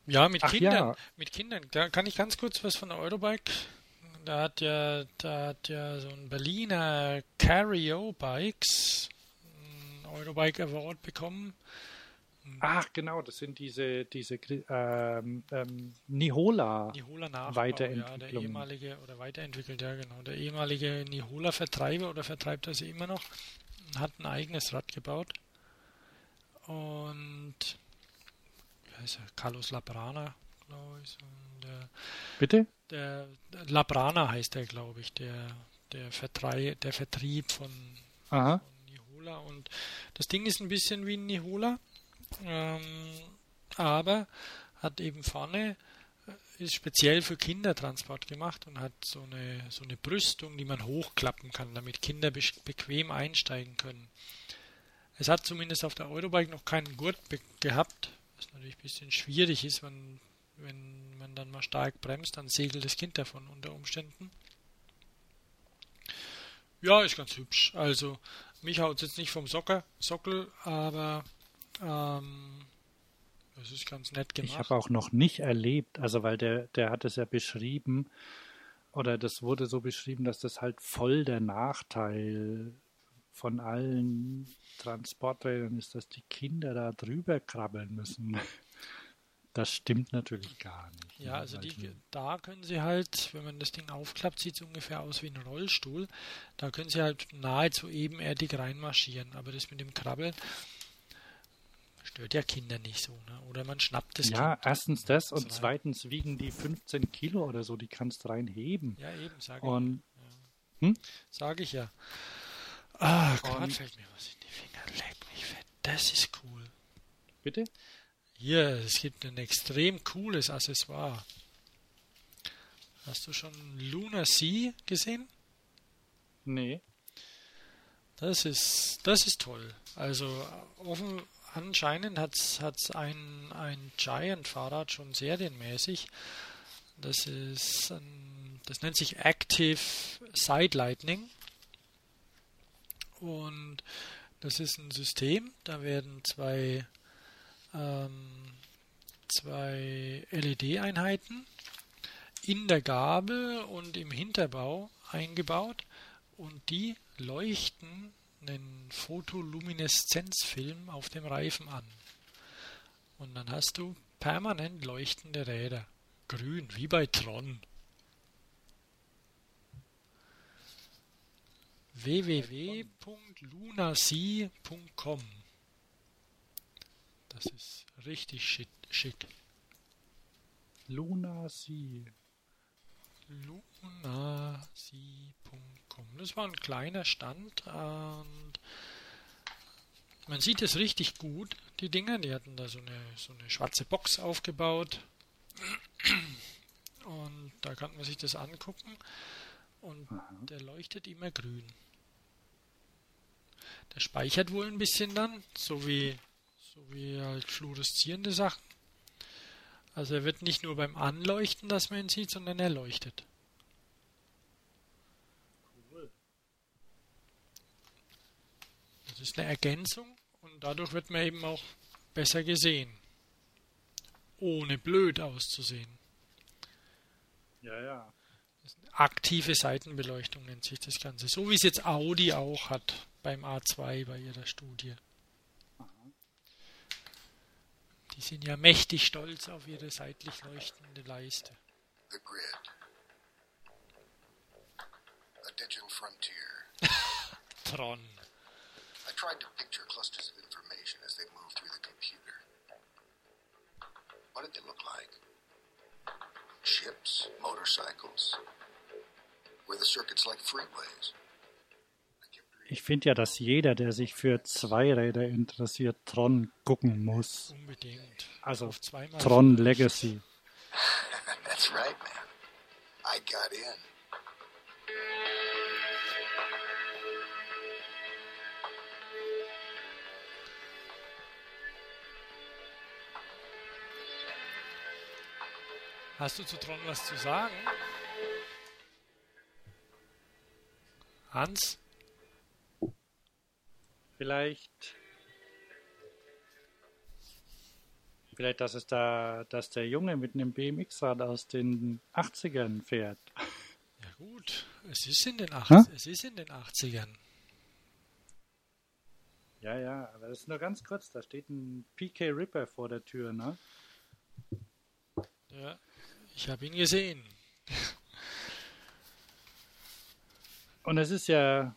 Ja, mit Ach, Kindern. Ja. Mit Kindern. Da kann ich ganz kurz was von der Eurobike. Da hat ja, da hat ja so ein Berliner Cario Bikes ein Eurobike Award bekommen. Ach, genau, das sind diese, diese ähm, ähm, Nihola, Nihola Weiterentwicklung. Ja, der ehemalige oder weiterentwickelt, ja genau. Der ehemalige Nihola Vertreiber oder vertreibt das immer noch, hat ein eigenes Rad gebaut. Und heißt er? Carlos Labrana, glaube ich. Der, Bitte? Der, der Labrana heißt er, glaube ich, der, der, Vertrei der Vertrieb von, von, Nihola. Und das Ding ist ein bisschen wie ein Nihola, ähm, aber hat eben vorne äh, ist speziell für Kindertransport gemacht und hat so eine, so eine Brüstung, die man hochklappen kann, damit Kinder be bequem einsteigen können. Es hat zumindest auf der Eurobike noch keinen Gurt gehabt, was natürlich ein bisschen schwierig ist, wenn, wenn man dann mal stark bremst, dann segelt das Kind davon unter Umständen. Ja, ist ganz hübsch. Also, mich haut es jetzt nicht vom Socker, Sockel, aber ähm, das ist ganz nett gemacht. Ich habe auch noch nicht erlebt, also weil der, der hat es ja beschrieben, oder das wurde so beschrieben, dass das halt voll der Nachteil von allen Transporträdern ist, dass die Kinder da drüber krabbeln müssen. Das stimmt natürlich gar nicht. Ja, ne? also die, da können sie halt, wenn man das Ding aufklappt, sieht es ungefähr aus wie ein Rollstuhl. Da können sie halt nahezu ebenerdig reinmarschieren. Aber das mit dem Krabbeln stört ja Kinder nicht so. Ne? Oder man schnappt es. Ja, kind erstens das und rein. zweitens wiegen die 15 Kilo oder so, die kannst du reinheben. Ja, eben, sage ich. Ja. Hm? Sage ich ja. Ah, gerade fällt mir was in die Finger. Leck mich fett. Das ist cool. Bitte? Hier, es gibt ein extrem cooles Accessoire. Hast du schon Luna Sea gesehen? Nee. Das ist, das ist toll. Also offen, anscheinend hat es ein, ein Giant-Fahrrad schon serienmäßig. Das ist ein, das nennt sich Active Side Lightning. Und das ist ein System, da werden zwei, ähm, zwei LED-Einheiten in der Gabel und im Hinterbau eingebaut und die leuchten einen Photolumineszenzfilm auf dem Reifen an. Und dann hast du permanent leuchtende Räder. Grün, wie bei Tron. www.lunasea.com Das ist richtig schick. schick. Lunasea. Lunasea.com Das war ein kleiner Stand und man sieht es richtig gut, die Dinger. Die hatten da so eine, so eine schwarze Box aufgebaut. Und da kann man sich das angucken. Und Aha. der leuchtet immer grün. Der speichert wohl ein bisschen dann, so wie, so wie halt fluoreszierende Sachen. Also er wird nicht nur beim Anleuchten, dass man ihn sieht, sondern er leuchtet. Cool. Das ist eine Ergänzung und dadurch wird man eben auch besser gesehen. Ohne blöd auszusehen. Ja, ja. Aktive Seitenbeleuchtung nennt sich das Ganze. So wie es jetzt Audi auch hat beim A2 bei ihrer Studie. Die sind ja mächtig stolz auf ihre seitlich leuchtende Leiste. The Grid. A digital frontier. Tron. I tried to picture clusters of information as they move through the computer. What did they look like? Ships, motorcycles. Ich finde ja, dass jeder, der sich für Zweiräder interessiert, Tron gucken muss. Unbedingt. Also Tron Legacy. That's right, man. I got in. Hast du zu Tron was zu sagen? Hans? Vielleicht. Vielleicht, dass es da, dass der Junge mit einem BMX-Rad aus den 80ern fährt. Ja gut, es ist in den, 80, es ist in den 80ern. Ja, ja, aber das ist nur ganz kurz, da steht ein PK Ripper vor der Tür, ne? Ja, ich habe ihn gesehen. Und es ist ja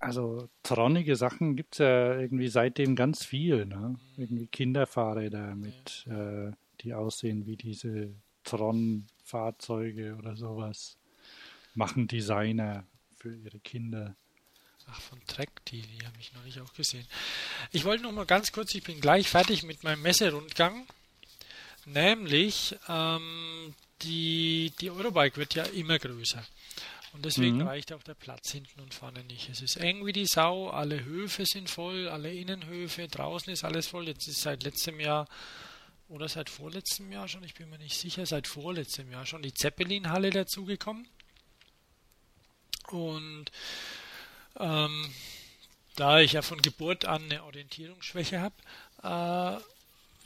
also tronige Sachen gibt es ja irgendwie seitdem ganz viel. Ne? Irgendwie Kinderfahrräder mit, äh, die aussehen wie diese Tron-Fahrzeuge oder sowas. Machen Designer für ihre Kinder. Ach, von Trek, die, die habe ich noch nicht auch gesehen. Ich wollte noch mal ganz kurz, ich bin gleich fertig mit meinem Messerundgang. Nämlich, ähm, die, die Eurobike wird ja immer größer. Und deswegen mhm. reicht auch der Platz hinten und vorne nicht. Es ist eng wie die Sau, alle Höfe sind voll, alle Innenhöfe, draußen ist alles voll. Jetzt ist seit letztem Jahr oder seit vorletztem Jahr schon, ich bin mir nicht sicher, seit vorletztem Jahr schon die Zeppelin-Halle dazugekommen. Und ähm, da ich ja von Geburt an eine Orientierungsschwäche habe, äh,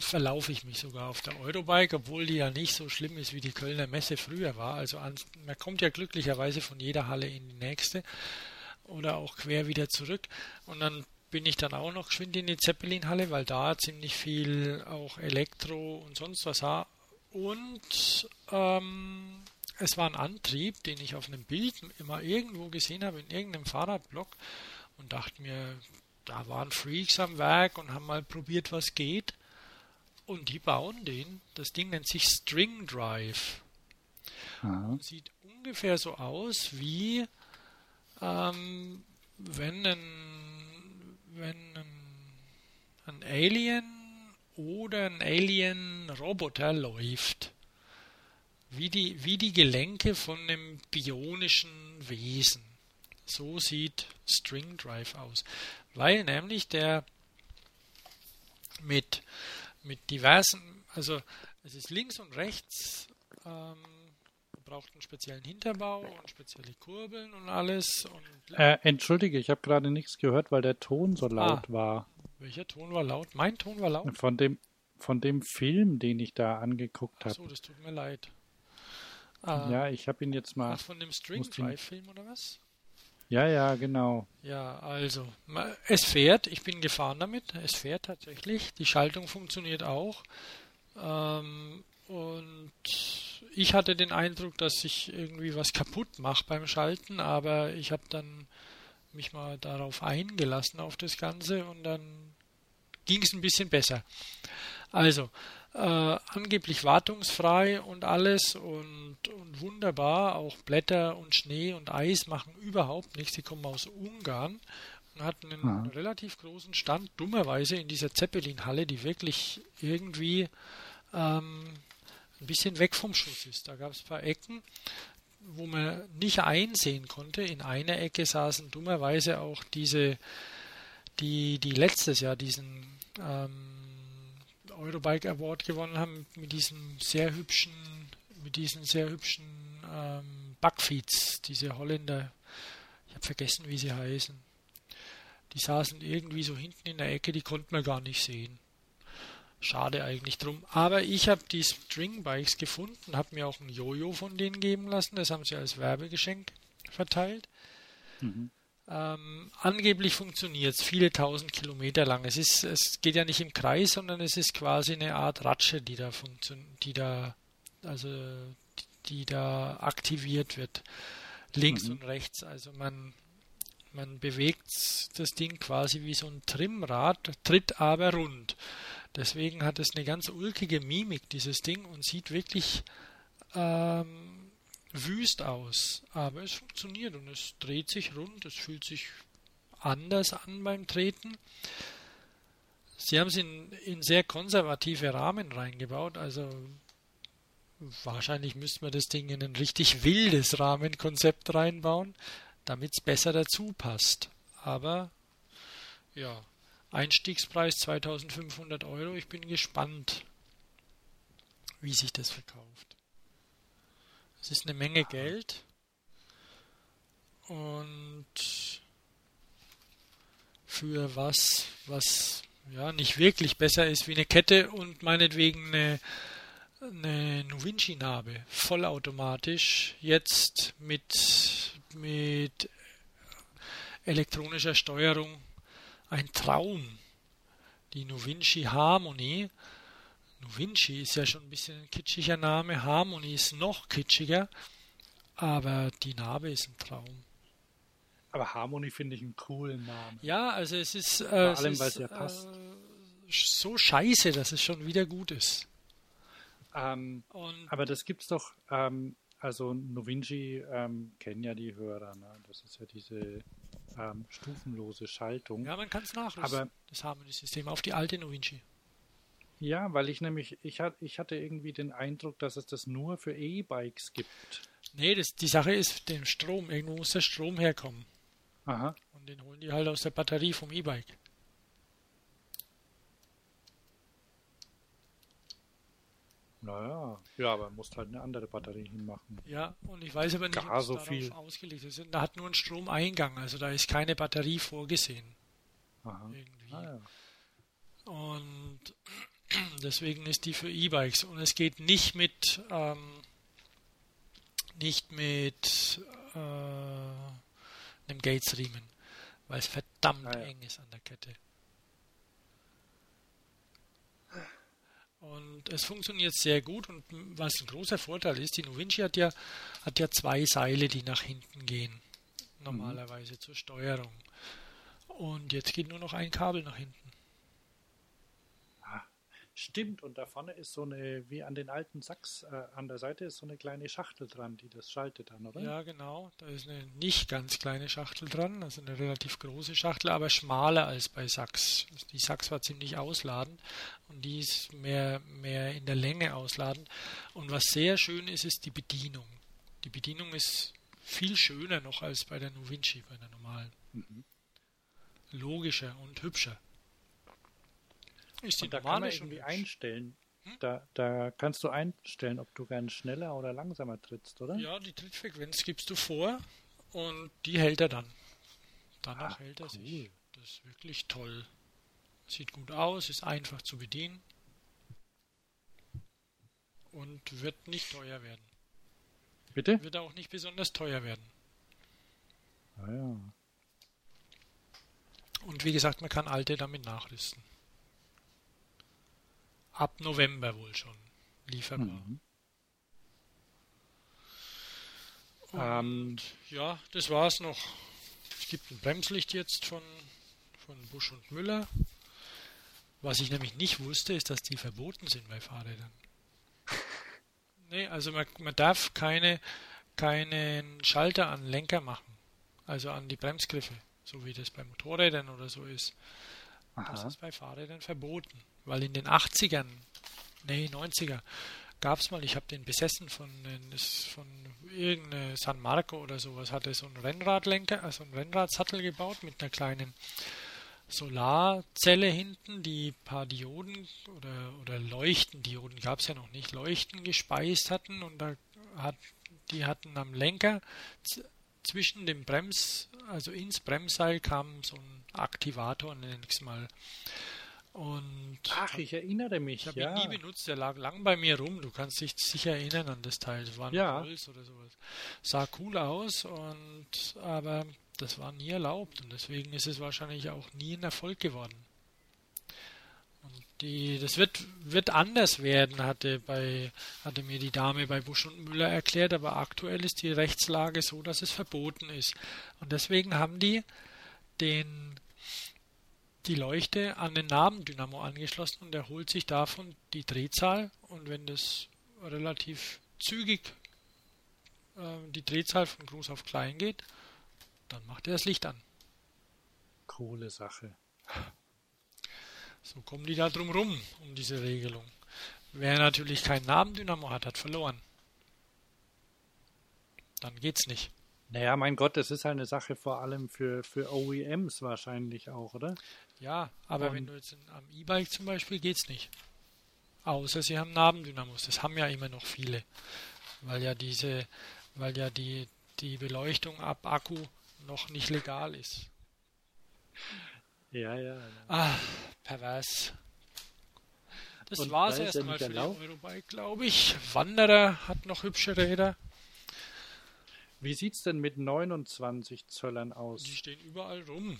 verlaufe ich mich sogar auf der Eurobike, obwohl die ja nicht so schlimm ist, wie die Kölner Messe früher war. Also an, man kommt ja glücklicherweise von jeder Halle in die nächste. oder auch quer wieder zurück. Und dann bin ich dann auch noch geschwind in die Zeppelin-Halle, weil da ziemlich viel auch Elektro und sonst was war. Und ähm, es war ein Antrieb, den ich auf einem Bild immer irgendwo gesehen habe, in irgendeinem Fahrradblock und dachte mir, da waren Freaks am Werk und haben mal probiert, was geht. Und die bauen den. Das Ding nennt sich String Drive. Sieht ungefähr so aus wie ähm, wenn ein, wenn ein, ein Alien oder ein Alien-Roboter läuft. Wie die, wie die Gelenke von einem bionischen Wesen. So sieht String Drive aus. Weil nämlich der mit, mit diversen, also es ist links und rechts ähm, braucht einen speziellen Hinterbau und spezielle Kurbeln und alles. Und äh, entschuldige, ich habe gerade nichts gehört, weil der Ton so laut ah, war. Welcher Ton war laut? Mein Ton war laut? Von dem, von dem Film, den ich da angeguckt habe. Achso, das tut mir leid. Ah, ja, ich habe ihn jetzt mal. Ach, von dem String Drive Film oder was? Ja, ja, genau. Ja, also, es fährt, ich bin gefahren damit, es fährt tatsächlich, die Schaltung funktioniert auch. Ähm, und ich hatte den Eindruck, dass ich irgendwie was kaputt mache beim Schalten, aber ich habe dann mich mal darauf eingelassen auf das Ganze und dann ging es ein bisschen besser. Also, äh, angeblich wartungsfrei und alles und, und, wunderbar. Auch Blätter und Schnee und Eis machen überhaupt nichts. Die kommen aus Ungarn und hatten einen ja. relativ großen Stand, dummerweise in dieser Zeppelin-Halle, die wirklich irgendwie ähm, ein bisschen weg vom Schuss ist. Da gab es ein paar Ecken, wo man nicht einsehen konnte. In einer Ecke saßen dummerweise auch diese, die, die letztes Jahr diesen ähm, Eurobike Award gewonnen haben, mit diesem sehr hübschen, mit diesen sehr hübschen ähm, Bugfeeds, diese Holländer. Ich habe vergessen, wie sie heißen. Die saßen irgendwie so hinten in der Ecke, die konnte man gar nicht sehen. Schade eigentlich drum. Aber ich habe die Stringbikes gefunden, habe mir auch ein Jojo von denen geben lassen. Das haben sie als Werbegeschenk verteilt. Mhm. Ähm, angeblich funktioniert es viele tausend Kilometer lang. Es, ist, es geht ja nicht im Kreis, sondern es ist quasi eine Art Ratsche, die da funktioniert, die da, also die, da aktiviert wird. Links mhm. und rechts. Also man, man bewegt das Ding quasi wie so ein Trimmrad, tritt aber rund. Deswegen hat es eine ganz ulkige Mimik, dieses Ding, und sieht wirklich ähm, wüst aus. Aber es funktioniert und es dreht sich rund, es fühlt sich anders an beim Treten. Sie haben es in, in sehr konservative Rahmen reingebaut, also wahrscheinlich müsste man das Ding in ein richtig wildes Rahmenkonzept reinbauen, damit es besser dazu passt. Aber ja, Einstiegspreis 2500 Euro. Ich bin gespannt, wie sich das verkauft. Es ist eine Menge Geld und für was, was ja nicht wirklich besser ist wie eine Kette und meinetwegen eine, eine Novinci-Narbe, vollautomatisch, jetzt mit, mit elektronischer Steuerung ein Traum. Die Novinci Harmony. Novinci ist ja schon ein bisschen ein kitschiger Name, Harmony ist noch kitschiger, aber die Narbe ist ein Traum. Aber Harmony finde ich einen coolen Namen. Ja, also es ist, äh, Vor allem, weil es ja passt. Äh, so scheiße, dass es schon wieder gut ist. Ähm, aber das gibt's doch, ähm, also Novinci ähm, kennen ja die Hörer, ne? das ist ja diese ähm, stufenlose Schaltung. Ja, man kann es nachrüsten, Aber, das Harmony-System, auf die alte Novinci. Ja, weil ich nämlich, ich, hat, ich hatte irgendwie den Eindruck, dass es das nur für E-Bikes gibt. Nee, das, die Sache ist, den Strom, irgendwo muss der Strom herkommen. Aha. Und den holen die halt aus der Batterie vom E-Bike. Naja, ja, aber musst halt eine andere Batterie hinmachen. Ja, und ich weiß aber nicht, Gar ob so viel. ausgelegt ist. Da hat nur ein Stromeingang, also da ist keine Batterie vorgesehen. Aha. Irgendwie. Ah, ja. Und deswegen ist die für E-Bikes. Und es geht nicht mit ähm, nicht mit äh, dem Gates-Riemen, weil es verdammt Ah, ja. eng ist an der Kette. Und es funktioniert sehr gut und was ein großer Vorteil ist, die Novinci hat ja, hat ja zwei Seile, die nach hinten gehen, normalerweise zur Steuerung. Und jetzt geht nur noch ein Kabel nach hinten. Stimmt, und da vorne ist so eine, wie an den alten Sachs, äh, an der Seite ist so eine kleine Schachtel dran, die das schaltet dann, oder? Ja, genau. Da ist eine nicht ganz kleine Schachtel dran, also eine relativ große Schachtel, aber schmaler als bei Sachs. Die Sachs war ziemlich ausladend und die ist mehr, mehr in der Länge ausladend. Und was sehr schön ist, ist die Bedienung. Die Bedienung ist viel schöner noch als bei der Novinci, bei der normalen. Mhm. Logischer und hübscher. Ist die Und da kann man irgendwie einstellen. Hm? Da, da kannst du einstellen, ob du gern schneller oder langsamer trittst, oder? Ja, die Trittfrequenz gibst du vor und die hält er dann. Danach Ah, hält er cool. sich. Das ist wirklich toll. Sieht gut aus, ist einfach zu bedienen und wird nicht teuer werden. Bitte? Wird auch nicht besonders teuer werden. Ah, ja. Und wie gesagt, man kann alte damit nachrüsten. Ab November wohl schon lieferbar. Mhm. Und Ähm, ja, das war's noch. Es gibt ein Bremslicht jetzt von, von Busch und Müller. Was ich nämlich nicht wusste, ist, dass die verboten sind bei Fahrrädern. nee, also man, man darf keine, keinen Schalter an Lenker machen. Also an die Bremsgriffe, so wie das bei Motorrädern oder so ist. Das aha. ist bei Fahrrädern verboten. Weil in den 80ern, nee, 90er, gab es mal, ich habe den besessen von, das- von irgendeiner San Marco oder sowas, hatte so einen Rennradlenker, also einen Rennradsattel gebaut mit einer kleinen Solarzelle hinten, die ein paar Dioden oder, oder Leuchtendioden gab es ja noch nicht, Leuchten gespeist hatten und da hat, die hatten am Lenker zwischen dem Brems, also ins Bremsseil kam so ein Aktivator, nenne ich es mal. Und Ach, ich erinnere mich, ich habe ja. ihn nie benutzt, der lag lang bei mir rum. Du kannst dich sicher erinnern an das Teil. Das war ein Ja. Holz oder sowas. Sah cool aus, und aber das war nie erlaubt und deswegen ist es wahrscheinlich auch nie ein Erfolg geworden. Und die, das wird, wird anders werden, hatte, bei, hatte mir die Dame bei Busch und Müller erklärt, aber aktuell ist die Rechtslage so, dass es verboten ist. Und deswegen haben die den die Leuchte an den Nabendynamo angeschlossen und er holt sich davon die Drehzahl und wenn das relativ zügig äh, die Drehzahl von groß auf klein geht, dann macht er das Licht an. Coole Sache. So kommen die da drum rum, um diese Regelung. Wer natürlich kein Nabendynamo hat, hat verloren. Dann geht's nicht. Naja, mein Gott, das ist halt eine Sache vor allem für, für OEMs wahrscheinlich auch, oder? Ja, aber Und- wenn du jetzt am E-Bike zum Beispiel geht's nicht. Außer sie haben Nabendynamos. Das haben ja immer noch viele. Weil ja diese, weil ja die, die Beleuchtung ab Akku noch nicht legal ist. Ja, ja. ja. Ah, pervers. Das Und war's erstmal für die erlaubt- Eurobike, glaube ich. Wanderer hat noch hübsche Räder. Wie sieht's denn mit 29 Zöllern aus? Die stehen überall rum.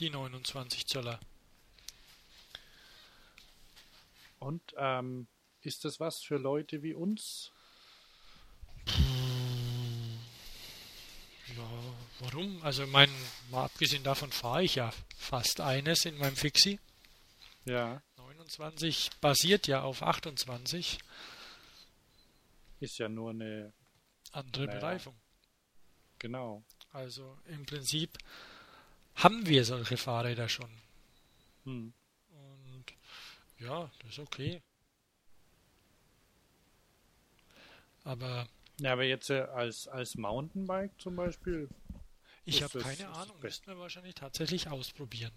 Die 29 Zöller. Und ähm, ist das was für Leute wie uns? Ja, warum? Also mein, mal abgesehen davon fahre ich ja fast eines in meinem Fixie. Ja, 29 basiert ja auf 28. ist ja nur eine, Andere Naja. Bereifung. genau. Also im Prinzip haben wir solche Fahrräder schon. Hm. Und ja, das ist okay. Aber Ja, aber jetzt äh, als, als Mountainbike zum Beispiel, ich habe keine Ahnung. Müssten wir wahrscheinlich tatsächlich ausprobieren.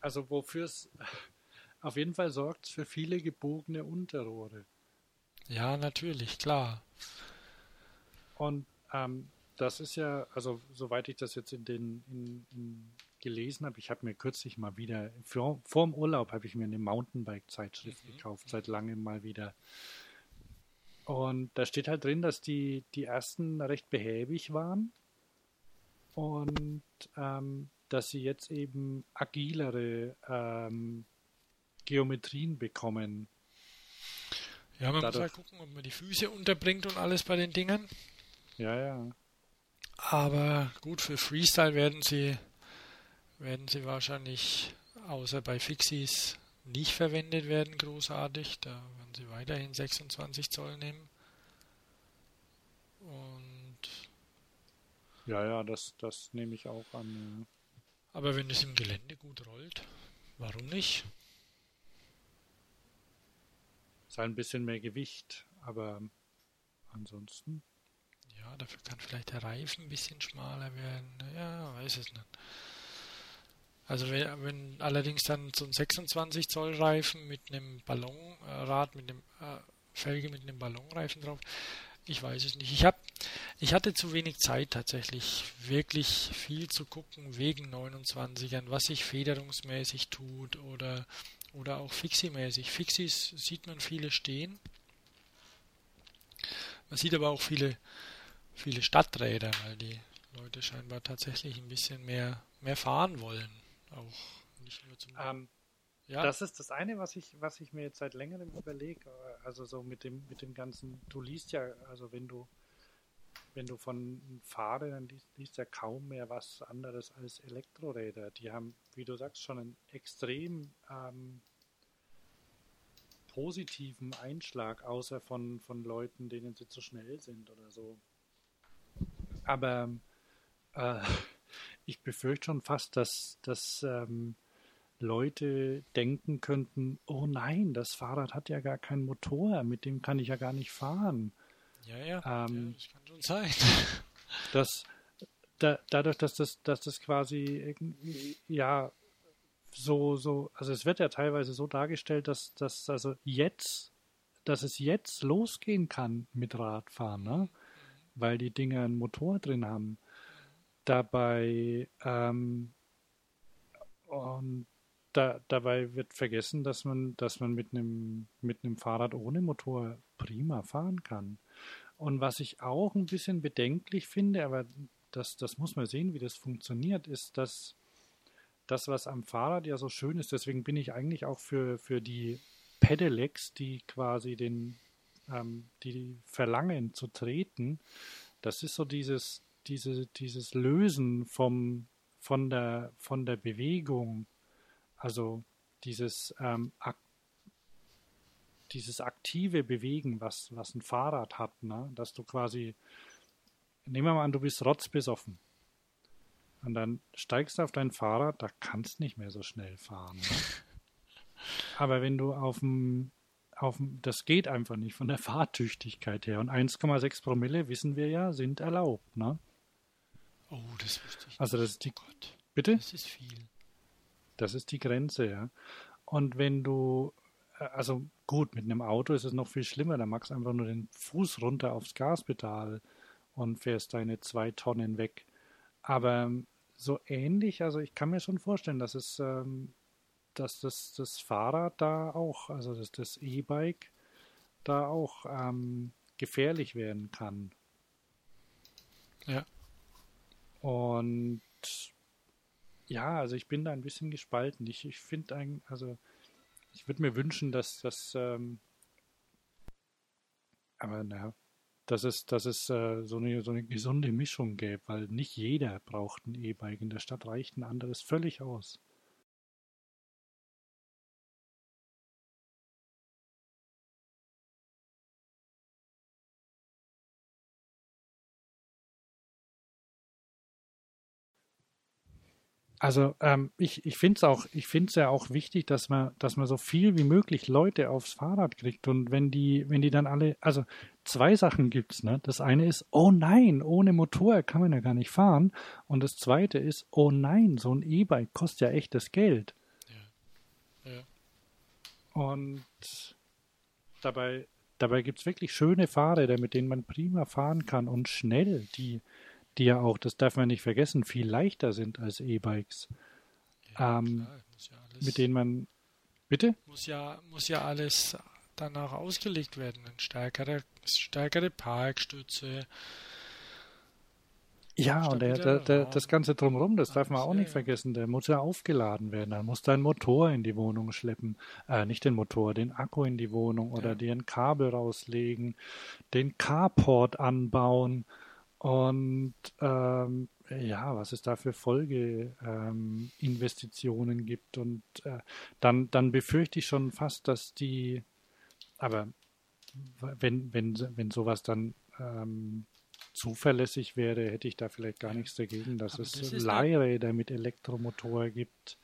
also wofür es auf jeden Fall sorgt für viele gebogene Unterrohre. Ja, natürlich, klar. Und ähm, das ist ja, also soweit ich das jetzt in den in, in gelesen habe, ich habe mir kürzlich mal wieder, vor, vor dem Urlaub habe ich mir eine Mountainbike-Zeitschrift Mhm. gekauft, seit langem mal wieder. Und da steht halt drin, dass die, die ersten recht behäbig waren und ähm, dass sie jetzt eben agilere ähm, Geometrien bekommen. Ja, man Dadurch, muss halt gucken, ob man die Füße unterbringt und alles bei den Dingen. Ja, ja. Aber gut, für Freestyle werden sie, werden sie wahrscheinlich, außer bei Fixies, nicht verwendet werden, großartig. Da werden sie weiterhin 26 Zoll nehmen. Und. Ja, ja, das, das nehme ich auch an. Aber wenn es im Gelände gut rollt, warum nicht? Ist halt ein bisschen mehr Gewicht, aber ansonsten. Ja, dafür kann vielleicht der Reifen ein bisschen schmaler werden. Ja, weiß es nicht. Also wenn, wenn allerdings dann so ein 26 Zoll Reifen mit einem Ballonrad, mit einem äh, Felge mit einem Ballonreifen drauf, ich weiß es nicht. Ich habe, ich hatte zu wenig Zeit tatsächlich, wirklich viel zu gucken wegen 29ern, was sich federungsmäßig tut oder oder auch Fixie-mäßig. Fixies sieht man viele stehen. Man sieht aber auch viele, viele Stadträder, weil die Leute scheinbar tatsächlich ein bisschen mehr, mehr fahren wollen. Auch nicht nur zum. Ähm, ja. Das ist das eine, was ich, was ich mir jetzt seit längerem überlege. Also so mit dem, mit dem ganzen, du liest ja, also wenn du wenn du von Fahrrädern liest, liest ja kaum mehr was anderes als Elektroräder. Die haben, wie du sagst, schon einen extrem ähm, positiven Einschlag, außer von, von Leuten, denen sie zu schnell sind oder so. Aber äh, ich befürchte schon fast, dass, dass ähm, Leute denken könnten, oh nein, das Fahrrad hat ja gar keinen Motor, mit dem kann ich ja gar nicht fahren. Ja, ja, ähm, ja das kann schon sein. dass da, dadurch, dass das, dass das quasi ja so, so, also es wird ja teilweise so dargestellt, dass, dass also jetzt, dass es jetzt losgehen kann mit Radfahren, ne? weil die Dinger einen Motor drin haben. Dabei ähm, und da, dabei wird vergessen, dass man, dass man mit einem mit einem Fahrrad ohne Motor prima fahren kann. Und was ich auch ein bisschen bedenklich finde, aber das, das muss man sehen, wie das funktioniert, ist, dass das, was am Fahrrad ja so schön ist, deswegen bin ich eigentlich auch für, für die Pedelecs, die quasi den, ähm, die verlangen zu treten, das ist so dieses, diese, dieses Lösen vom, von, der, von der Bewegung, also dieses ähm, dieses aktive Bewegen, was, was ein Fahrrad hat, ne? dass du quasi, nehmen wir mal an, du bist rotzbesoffen. Und dann steigst du auf dein Fahrrad, da kannst nicht mehr so schnell fahren. Ne? Aber wenn du auf dem, auf dem, das geht einfach nicht von der Fahrtüchtigkeit her. Und 1,6 Promille, wissen wir ja, sind erlaubt. Ne? Oh, das wusste ich. Also das ist die, oh Gott, bitte? Das ist viel. Das ist die Grenze, ja. Und wenn du also gut, mit einem Auto ist es noch viel schlimmer. Da machst du einfach nur den Fuß runter aufs Gaspedal und fährst deine zwei Tonnen weg. Aber ähm, so ähnlich, also ich kann mir schon vorstellen, dass es, ähm, dass das, das Fahrrad da auch, also dass das E-Bike da auch ähm, gefährlich werden kann. Ja. Und ja, also ich bin da ein bisschen gespalten. Ich, ich finde also ich würde mir wünschen, dass das, ähm, aber naja, dass es, dass es äh, so, eine, so eine gesunde Mischung gäbe, weil nicht jeder braucht ein E-Bike. In der Stadt reicht ein anderes völlig aus. Also ähm, ich, ich finde es auch, ich finde es ja auch wichtig, dass man, dass man so viel wie möglich Leute aufs Fahrrad kriegt. Und wenn die, wenn die dann alle, also zwei Sachen gibt's, ne? Das eine ist, oh nein, ohne Motor kann man ja gar nicht fahren. Und das zweite ist, oh nein, so ein E-Bike kostet ja echtes Geld. Ja. ja. Und dabei, dabei gibt's wirklich schöne Fahrräder, mit denen man prima fahren kann und schnell, die die ja auch, das darf man nicht vergessen, viel leichter sind als E-Bikes. Ja, ähm, ja mit denen man. Bitte? Muss ja, muss ja alles danach ausgelegt werden. Ein stärkerer stärkere Parkstütze. Ja, und der, der, der, das Ganze drumherum, das darf man auch nicht vergessen, der muss ja aufgeladen werden. Dann muss dein Motor in die Wohnung schleppen. Äh, nicht den Motor, den Akku in die Wohnung oder ja. dir ein Kabel rauslegen, den Carport anbauen. Und ähm, ja, was es da für Folgeinvestitionen ähm, gibt. Und äh, dann, dann befürchte ich schon fast, dass die, aber wenn, wenn, wenn sowas dann ähm, zuverlässig wäre, hätte ich da vielleicht gar nichts dagegen, dass aber es das Leihräder mit Elektromotor gibt.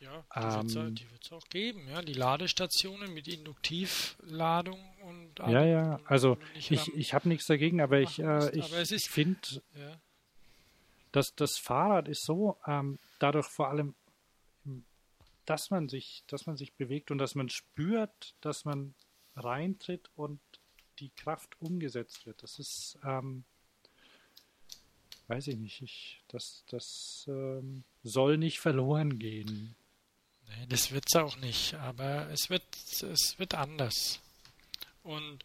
Ja, die ähm, wird es auch geben, ja. Die Ladestationen mit Induktivladung und Ja, ja, also ich, ich habe nichts dagegen, aber ich, äh, ich finde, ja. dass das Fahrrad ist so, ähm, dadurch vor allem, dass man sich, dass man sich bewegt und dass man spürt, dass man reintritt und die Kraft umgesetzt wird. Das ist, ähm, weiß ich nicht, ich, das, das ähm, soll nicht verloren gehen. Nee, das wird es auch nicht, aber es wird, es wird anders. Und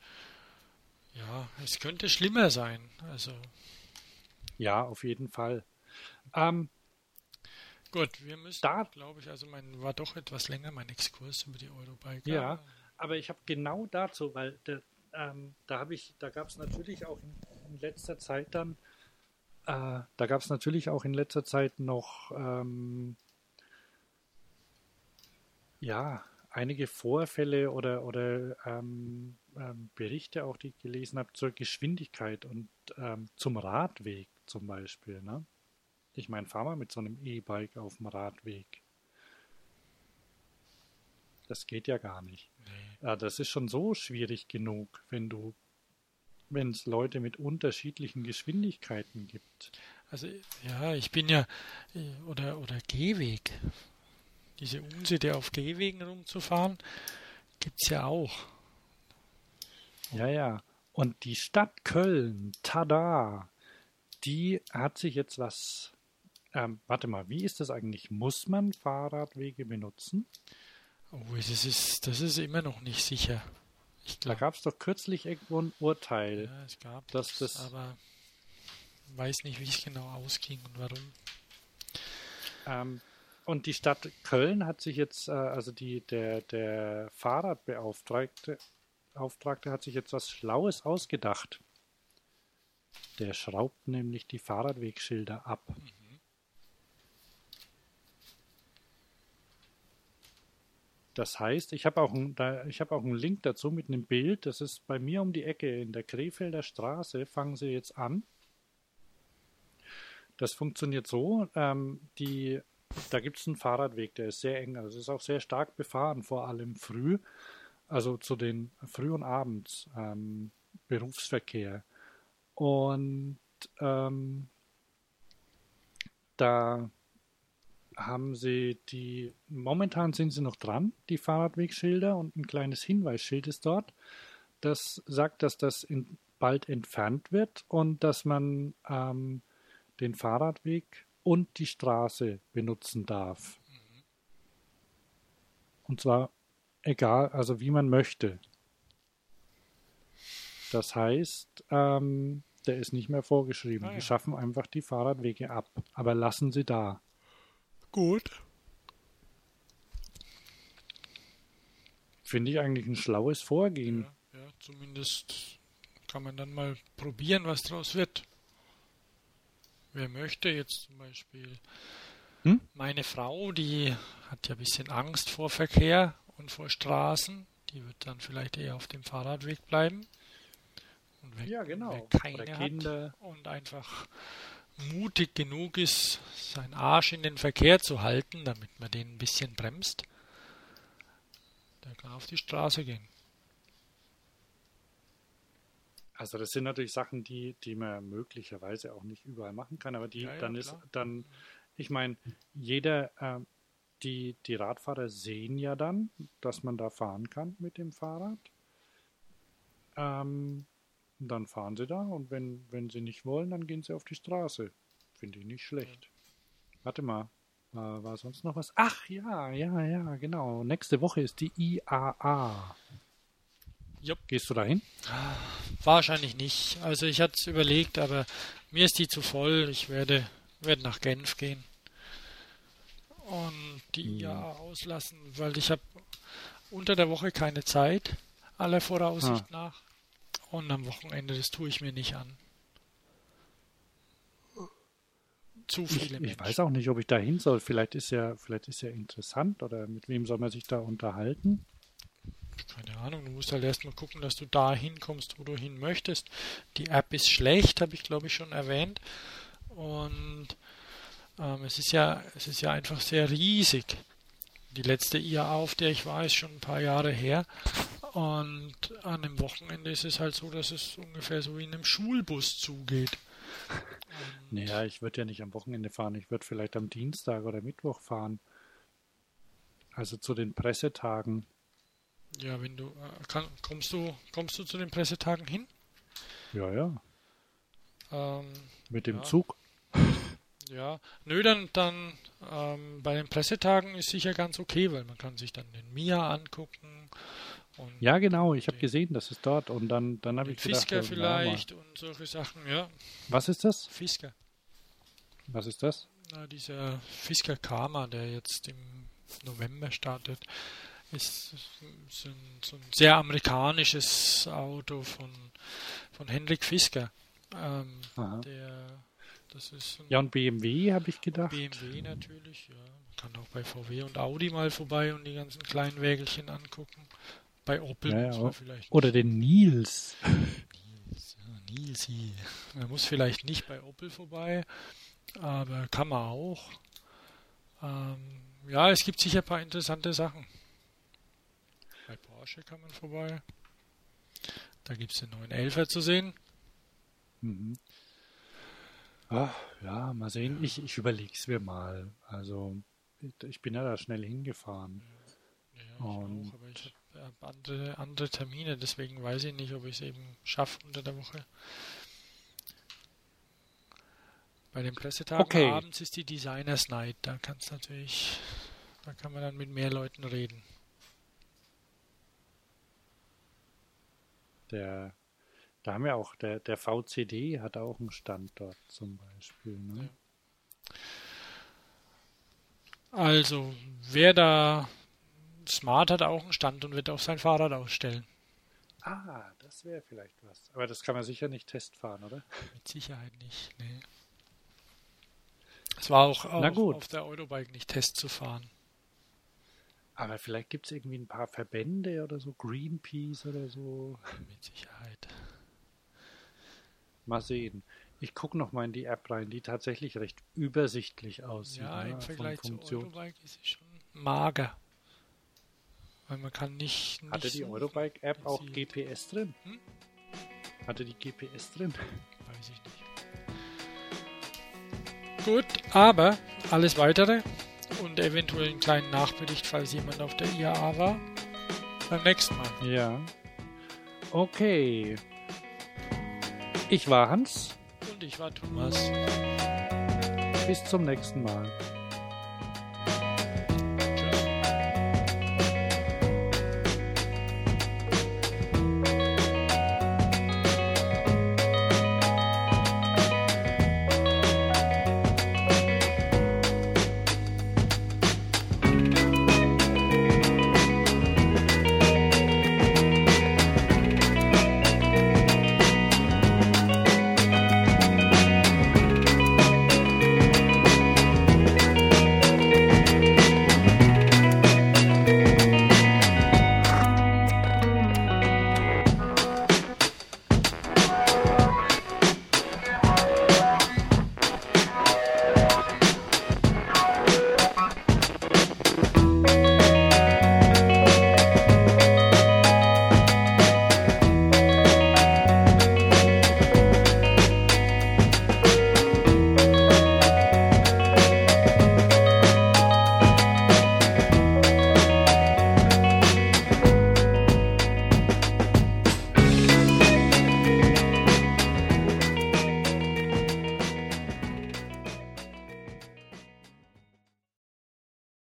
ja, es könnte schlimmer sein. Also. Ja, auf jeden Fall. Ähm, Gut, wir müssen, da, glaube ich, also mein war doch etwas länger mein Exkurs über die Eurobike. Ja, aber ich habe genau dazu, weil der, ähm, da habe ich, da gab es natürlich auch in, in, letzter Zeit dann, äh, da gab es natürlich auch in letzter Zeit noch ähm, ja, einige Vorfälle oder, oder ähm, ähm, Berichte auch, die ich gelesen habe, zur Geschwindigkeit und ähm, zum Radweg zum Beispiel. Ne? Ich meine, fahr mal mit so einem E-Bike auf dem Radweg. Das geht ja gar nicht. Nee. Das ist schon so schwierig genug, wenn du, wenn es Leute mit unterschiedlichen Geschwindigkeiten gibt. Also ja, ich bin ja äh, oder oder Gehweg diese Unsitte auf Gehwegen rumzufahren, gibt es ja auch. Ja, ja. Und die Stadt Köln, tada, die hat sich jetzt was. Ähm, warte mal, wie ist das eigentlich? Muss man Fahrradwege benutzen? Oh, das ist, das ist immer noch nicht sicher. da gab es doch kürzlich irgendwo ein Urteil. Ja, es gab dass das, aber weiß nicht, wie es genau ausging und warum. Ähm, und die Stadt Köln hat sich jetzt, äh, also die, der, der Fahrradbeauftragte Auftragte hat sich jetzt was Schlaues ausgedacht. Der schraubt nämlich die Fahrradwegschilder ab. Das heißt, ich habe auch, hab auch einen Link dazu mit einem Bild. Das ist bei mir um die Ecke in der Krefelder Straße. Fangen Sie jetzt an. Das funktioniert so. Ähm, die da gibt es einen Fahrradweg, der ist sehr eng. Also ist auch sehr stark befahren, vor allem früh, also zu den Früh- und Abends ähm, Berufsverkehr. Und ähm, da haben sie die, momentan sind sie noch dran, die Fahrradwegschilder und ein kleines Hinweisschild ist dort. Das sagt, dass das in, bald entfernt wird und dass man ähm, den Fahrradweg und die Straße benutzen darf. Und zwar egal, also wie man möchte. Das heißt, ähm, der ist nicht mehr vorgeschrieben. Ah, ja. Die schaffen einfach die Fahrradwege ab, aber lassen sie da. Gut. Finde ich eigentlich ein schlaues Vorgehen. Ja, ja, zumindest kann man dann mal probieren, was draus wird. Wer möchte jetzt zum Beispiel hm? meine Frau, die hat ja ein bisschen Angst vor Verkehr und vor Straßen, die wird dann vielleicht eher auf dem Fahrradweg bleiben. Und wer, ja, genau. wer keine hat und einfach mutig genug ist, seinen Arsch in den Verkehr zu halten, damit man den ein bisschen bremst, der kann auf die Straße gehen. Also das sind natürlich Sachen, die, die man möglicherweise auch nicht überall machen kann, aber die ja, ja, dann klar. ist dann, ich meine, jeder, äh, die, die Radfahrer sehen ja dann, dass man da fahren kann mit dem Fahrrad. Ähm, dann fahren sie da und wenn, wenn sie nicht wollen, dann gehen sie auf die Straße. Finde ich nicht schlecht. Warte mal, war, war sonst noch was? Ach ja, ja, ja, genau. Nächste Woche ist die IAA. Jupp. Gehst du dahin? Wahrscheinlich nicht. Also ich hatte es überlegt, aber mir ist die zu voll. Ich werde, werde nach Genf gehen und die ja auslassen, weil ich habe unter der Woche keine Zeit, aller Voraussicht ah. nach. Und am Wochenende, das tue ich mir nicht an. Zu viele ich, ich weiß auch nicht, ob ich da hin soll. Vielleicht ist ja, vielleicht ist ja interessant oder mit wem soll man sich da unterhalten? Keine Ahnung, du musst halt erstmal gucken, dass du da hinkommst, wo du hin möchtest. Die App ist schlecht, habe ich glaube ich schon erwähnt. Und ähm, es ist ja, es ist ja einfach sehr riesig. Die letzte IA, auf der ich war, ist schon ein paar Jahre her. Und an dem Wochenende ist es halt so, dass es ungefähr so wie in einem Schulbus zugeht. Und naja, ich würde ja nicht am Wochenende fahren. Ich würde vielleicht am Dienstag oder Mittwoch fahren. Also zu den Pressetagen. Ja, wenn du äh, kann, kommst du kommst du zu den Pressetagen hin? Ja, ja. Ähm, Mit dem ja. Zug. Ja, nö, dann, dann ähm, bei den Pressetagen ist sicher ganz okay, weil man kann sich dann den Mia angucken. ja, genau, ich habe gesehen, das ist dort und dann, dann habe ich gedacht... Fisker vielleicht ja, und solche Sachen, ja. Was ist das? Fisker. Was ist das? Na, dieser Fisker Karma, der jetzt im November startet, ist so ein, so ein sehr amerikanisches Auto von, von Henrik Fisker. Ähm, der das ist ja, und BMW habe ich gedacht. BMW natürlich, ja. Man kann auch bei VW und Audi mal vorbei und die ganzen kleinen Wägelchen angucken. Bei Opel ja, muss man vielleicht. Oder den Nils. Nils, ja, Nils. Man muss vielleicht nicht bei Opel vorbei, aber kann man auch. Ähm, ja, es gibt sicher ein paar interessante Sachen. Porsche kann man vorbei. Da gibt es den neuen Elfer zu sehen. Mhm. Ach, ja, mal sehen. Ich, ich überlege es mir mal. Also, ich bin ja da schnell hingefahren. Ja, ich Und auch, aber ich habe andere, andere Termine, deswegen weiß ich nicht, ob ich es eben schaffe unter der Woche. Bei den Pressetagen okay. abends ist die Designers Night. Da kannst natürlich, da kann man dann mit mehr Leuten reden. Der da haben wir auch, der, der VCD hat auch einen Stand dort zum Beispiel. Ne? Also, wer da Smart hat auch einen Stand und wird auch sein Fahrrad ausstellen. Ah, das wäre vielleicht was. Aber das kann man sicher nicht testfahren, oder? Mit Sicherheit nicht, nee. Es war auch, auch auf der Eurobike nicht Test zu fahren. Aber vielleicht gibt es irgendwie ein paar Verbände oder so, Greenpeace oder so. Mit Sicherheit. Mal sehen. Ich gucke noch mal in die App rein, die tatsächlich recht übersichtlich aussieht. Ja, ne, im Vergleich zu Eurobike ist sie schon mager. Weil man kann nicht. nicht Hatte die Eurobike-App auch GPS drin? Hm? Hatte die GPS drin? Weiß ich nicht. Gut, aber alles weitere und eventuell einen kleinen Nachbericht, falls jemand auf der IAA war, beim nächsten Mal. Ja. Okay. Ich war Hans. Und ich war Thomas. Bis zum nächsten Mal.